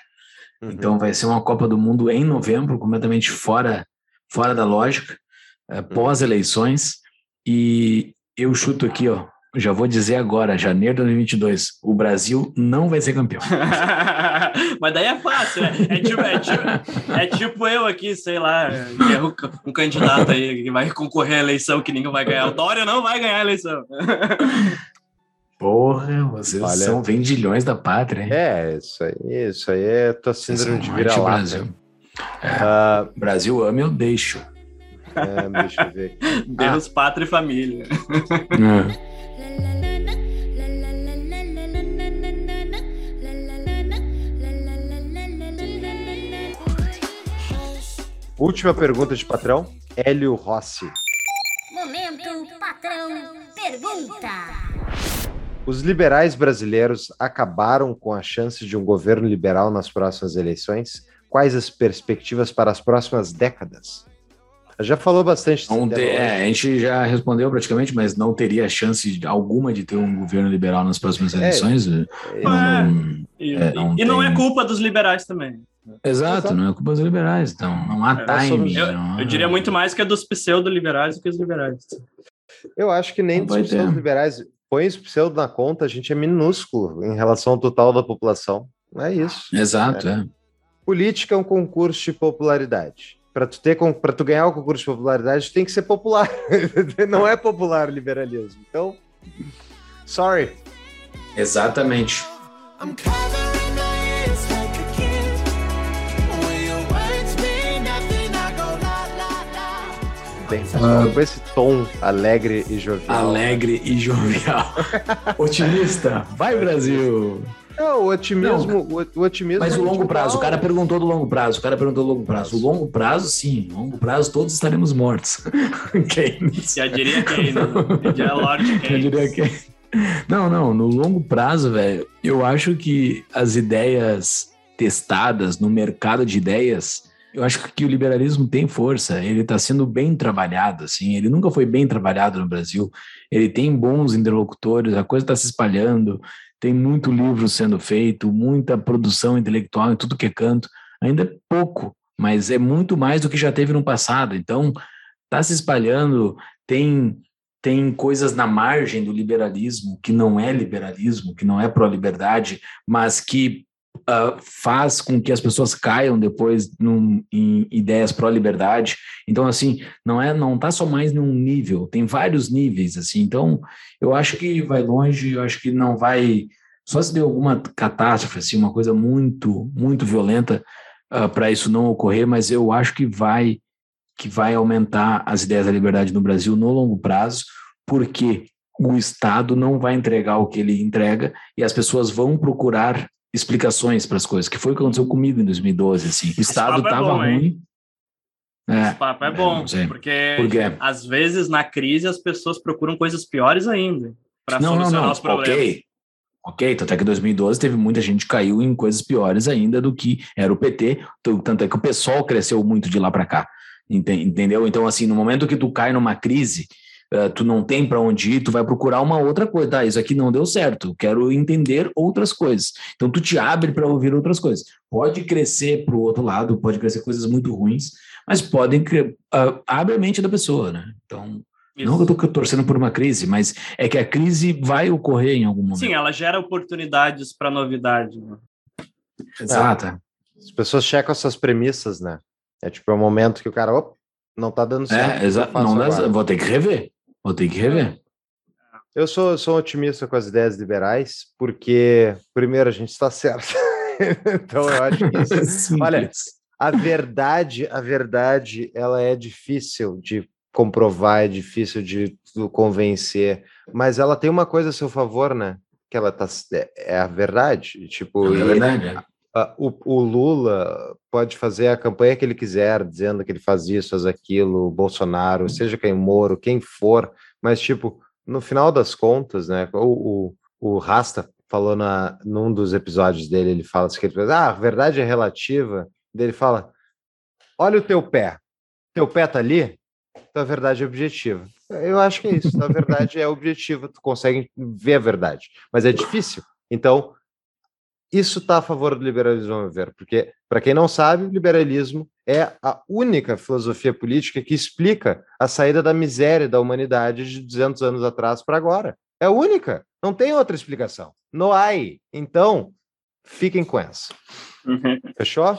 Uhum. Então vai ser uma Copa do Mundo em novembro, completamente fora fora da lógica, é, pós-eleições, e eu chuto aqui, ó, já vou dizer agora, janeiro de 2022, o Brasil não vai ser campeão. *laughs* Mas daí é fácil, né? É tipo, é, tipo, é tipo eu aqui, sei lá, que é um, um, candidato aí que vai concorrer à eleição que ninguém vai ganhar. O Dória não vai ganhar a eleição. Porra, vocês Olha, são vendilhões da pátria, hein? É, isso aí, isso aí é tua síndrome de vira-lata. Uh, Brasil ame, eu deixo. É, deixa eu ver. *laughs* Deus, ah. pátria e família. É. Última pergunta de patrão, Hélio Rossi. Momento, patrão, pergunta. Os liberais brasileiros acabaram com a chance de um governo liberal nas próximas eleições? Quais as perspectivas para as próximas décadas? Já falou bastante. Não te, é, a gente já respondeu praticamente, mas não teria chance alguma de ter um governo liberal nas próximas é, eleições. É, não, e, é, não, e não é culpa dos liberais também. Exato, Exato, não é culpa dos liberais. Então, não há é, time. Eu, não, eu, diria muito mais que é dos pseudo-liberais do que os liberais. Eu acho que nem dos pseudo-liberais. Põe os pseudo na conta, a gente é minúsculo em relação ao total da população. É isso. Exato, é. Política é um concurso de popularidade. Para tu ter para tu ganhar o concurso de popularidade, tu tem que ser popular. *laughs* Não é popular o liberalismo. Então, sorry. Exatamente. I'm Bem, pessoal, com esse tom alegre e jovial. Alegre e jovial. *laughs* Otimista. Vai, Brasil! Não, o otimismo, o, o otimismo. Mas é o longo individual. prazo, o cara perguntou do longo prazo, o cara perguntou do longo prazo. O longo prazo, sim, longo prazo todos estaremos mortos. *laughs* Keynes. *laughs* Já diria Keynes. Já é Lord Keynes. diria que. Não, não, no longo prazo, velho, eu acho que as ideias testadas no mercado de ideias, eu acho que o liberalismo tem força, ele está sendo bem trabalhado, assim, ele nunca foi bem trabalhado no Brasil, ele tem bons interlocutores, a coisa está se espalhando, tem muito livro sendo feito, muita produção intelectual em tudo que é canto, ainda é pouco, mas é muito mais do que já teve no passado, então está se espalhando, tem tem coisas na margem do liberalismo que não é liberalismo, que não é pró-liberdade, mas que ah, faz com que as pessoas caiam depois num- em ideias pró-liberdade. Então, assim, não é, não está só mais num nível, tem vários níveis, assim. Então, eu acho que vai longe, eu acho que não vai. Só se deu alguma catástrofe, assim, uma coisa muito, muito violenta para isso não ocorrer, mas eu acho que vai que vai aumentar as ideias da liberdade no Brasil no longo prazo, porque o Estado não vai entregar o que ele entrega e as pessoas vão procurar explicações para as coisas, que foi o que aconteceu comigo em 2012, assim. O Estado papo é estava bom, hein? ruim. É, Esse papo é É, bom, porque por quê? às vezes na crise as pessoas procuram coisas piores ainda para Não, não, solucionar não. os problemas. Ok. Ok, tanto é que em 2012 teve muita gente que caiu em coisas piores ainda do que era o PT, tanto é que o pessoal cresceu muito de lá para cá, ente- entendeu? Então, assim, no momento que tu cai numa crise, eh, tu não tem para onde ir, tu vai procurar uma outra coisa, tá? Isso aqui não deu certo, quero entender outras coisas. Então, tu te abre para ouvir outras coisas. Pode crescer para o outro lado, pode crescer coisas muito ruins, mas podem ah, abre a mente da pessoa, né? Então, Isso. não que eu tô torcendo por uma crise, mas é que a crise vai ocorrer em algum momento. Sim, ela gera oportunidades para novidade. né? Exato. As pessoas checam essas premissas, né? É tipo, é um momento que o cara, opa, não tá dando certo. o que É, exato. Não dá- vou ter que rever. Vou ter que rever. Eu sou, sou otimista com as ideias liberais, porque, primeiro, a gente está certo. *laughs* então, eu acho que isso, *laughs* Simples. Olha, a verdade, a verdade, ela é difícil de comprovar, é difícil de convencer, mas ela tem uma coisa a seu favor, né? Que ela tá, é, é a verdade. Tipo, é verdade. Ah, o, o Lula pode fazer a campanha que ele quiser, dizendo que ele faz isso, faz aquilo, Bolsonaro, seja quem Moro, quem for, mas, tipo, no final das contas, né? O, o, o Rasta falou na, num dos episódios dele, ele fala assim, ele fala, ah, a verdade é relativa, ele fala, olha o teu pé, teu pé tá ali, então a verdade é objetiva. Eu acho que é isso, a *laughs* verdade é objetiva, tu consegue ver a verdade, mas é difícil. Então, isso está a favor do liberalismo, ao meu ver, porque, para quem não sabe, o liberalismo é a única filosofia política que explica a saída da miséria da humanidade de 200 anos atrás para agora. É a única, não tem outra explicação. No hay. Então, fiquem com essa. Uhum. Fechou?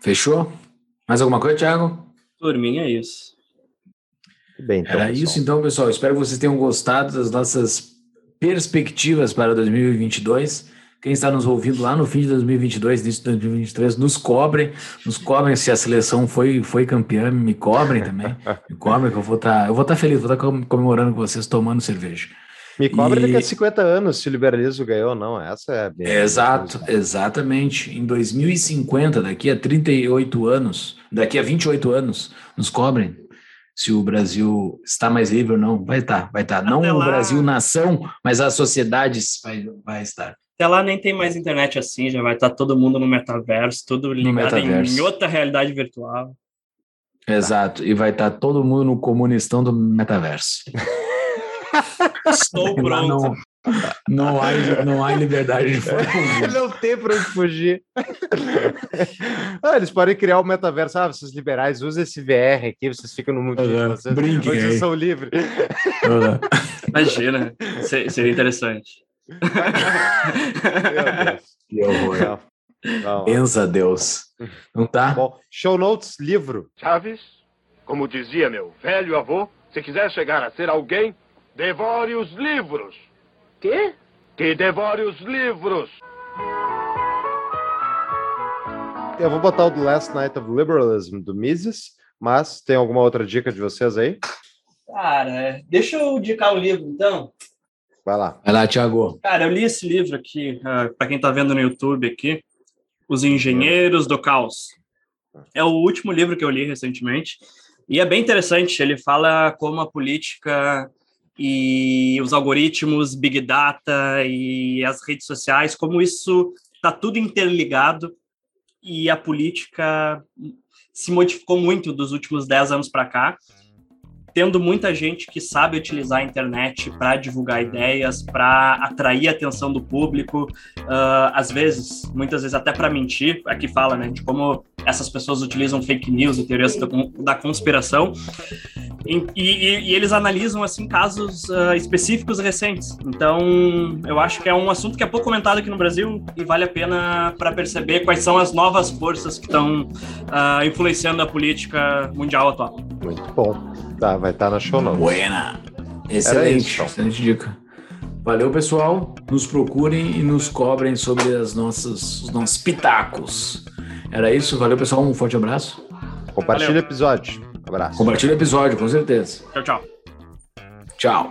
Fechou? Mais alguma coisa, Thiago? Por mim é isso. Bem, então, Era pessoal. isso então, pessoal. Espero que vocês tenham gostado das nossas perspectivas para 2022. Quem está nos ouvindo lá no fim de 2022, início de 2023, nos cobrem, nos cobrem se a seleção foi, foi campeã, me cobrem também, *laughs* me cobrem que eu vou estar, eu vou estar feliz, vou estar com- comemorando com vocês, tomando cerveja. Me cobra daqui a E- 50 anos se o liberalismo ganhou ou não. Essa é a bem- Exato, exatamente. Em 2050, daqui a 38 anos, daqui a 28 anos, nos cobrem se o Brasil está mais livre ou não. Vai estar, vai estar. Não Até o lá. Brasil nação, mas a sociedade vai, vai estar. Até lá nem tem mais internet assim, já vai estar todo mundo no metaverso, tudo ligado metaverso. em outra realidade virtual. Exato. E vai estar todo mundo no comunistão do metaverso. Estou *laughs* pronto. não, não, há, não há liberdade de *laughs* alguma. Não tem para onde fugir. ah, eles podem criar o metaverso. Ah, vocês liberais, usem esse VR aqui, vocês ficam no mundo Uhum. vocês, Brinquem vocês são livres. Imagina, se- seria interessante. Meu Deus. *laughs* Que horror. Não. Benza a Deus. Não tá? Bom, show notes, livro. Chaves, como dizia meu velho avô, se quiser chegar a ser alguém, devore os livros. Quê? Que devore os livros. Eu vou botar o The Last Night of Liberalism do Mises, mas tem alguma outra dica de vocês aí? Cara, deixa eu indicar o livro, então. Vai lá. Vai lá, Thiago. Cara, eu li esse livro aqui, uh, para quem tá vendo no YouTube aqui, Os Engenheiros do Caos. É o último livro que eu li recentemente. E é bem interessante, ele fala como a política e os algoritmos, Big Data e as redes sociais, como isso está tudo interligado e a política se modificou muito dos últimos 10 anos para cá, tendo muita gente que sabe utilizar a internet para divulgar ideias, para atrair a atenção do público, uh, às vezes, muitas vezes até para mentir, aqui fala, né, de como essas pessoas utilizam fake news e teorias da, conspiração, e, e, e, eles analisam assim casos uh, específicos recentes. Então, eu acho que é um assunto que é pouco comentado aqui no Brasil e vale a pena para perceber quais são as novas forças que estão uh, influenciando a política mundial atual. Muito bom. Tá, vai estar tá na show não. Buena. Excelente, isso, então. excelente dica. Valeu, pessoal. Nos procurem e nos cobrem sobre as nossas, os nossos pitacos. Era isso. Valeu, pessoal. Um forte abraço. Compartilha o episódio. Abraço. Compartilha o episódio, com certeza. Tchau, tchau. Tchau.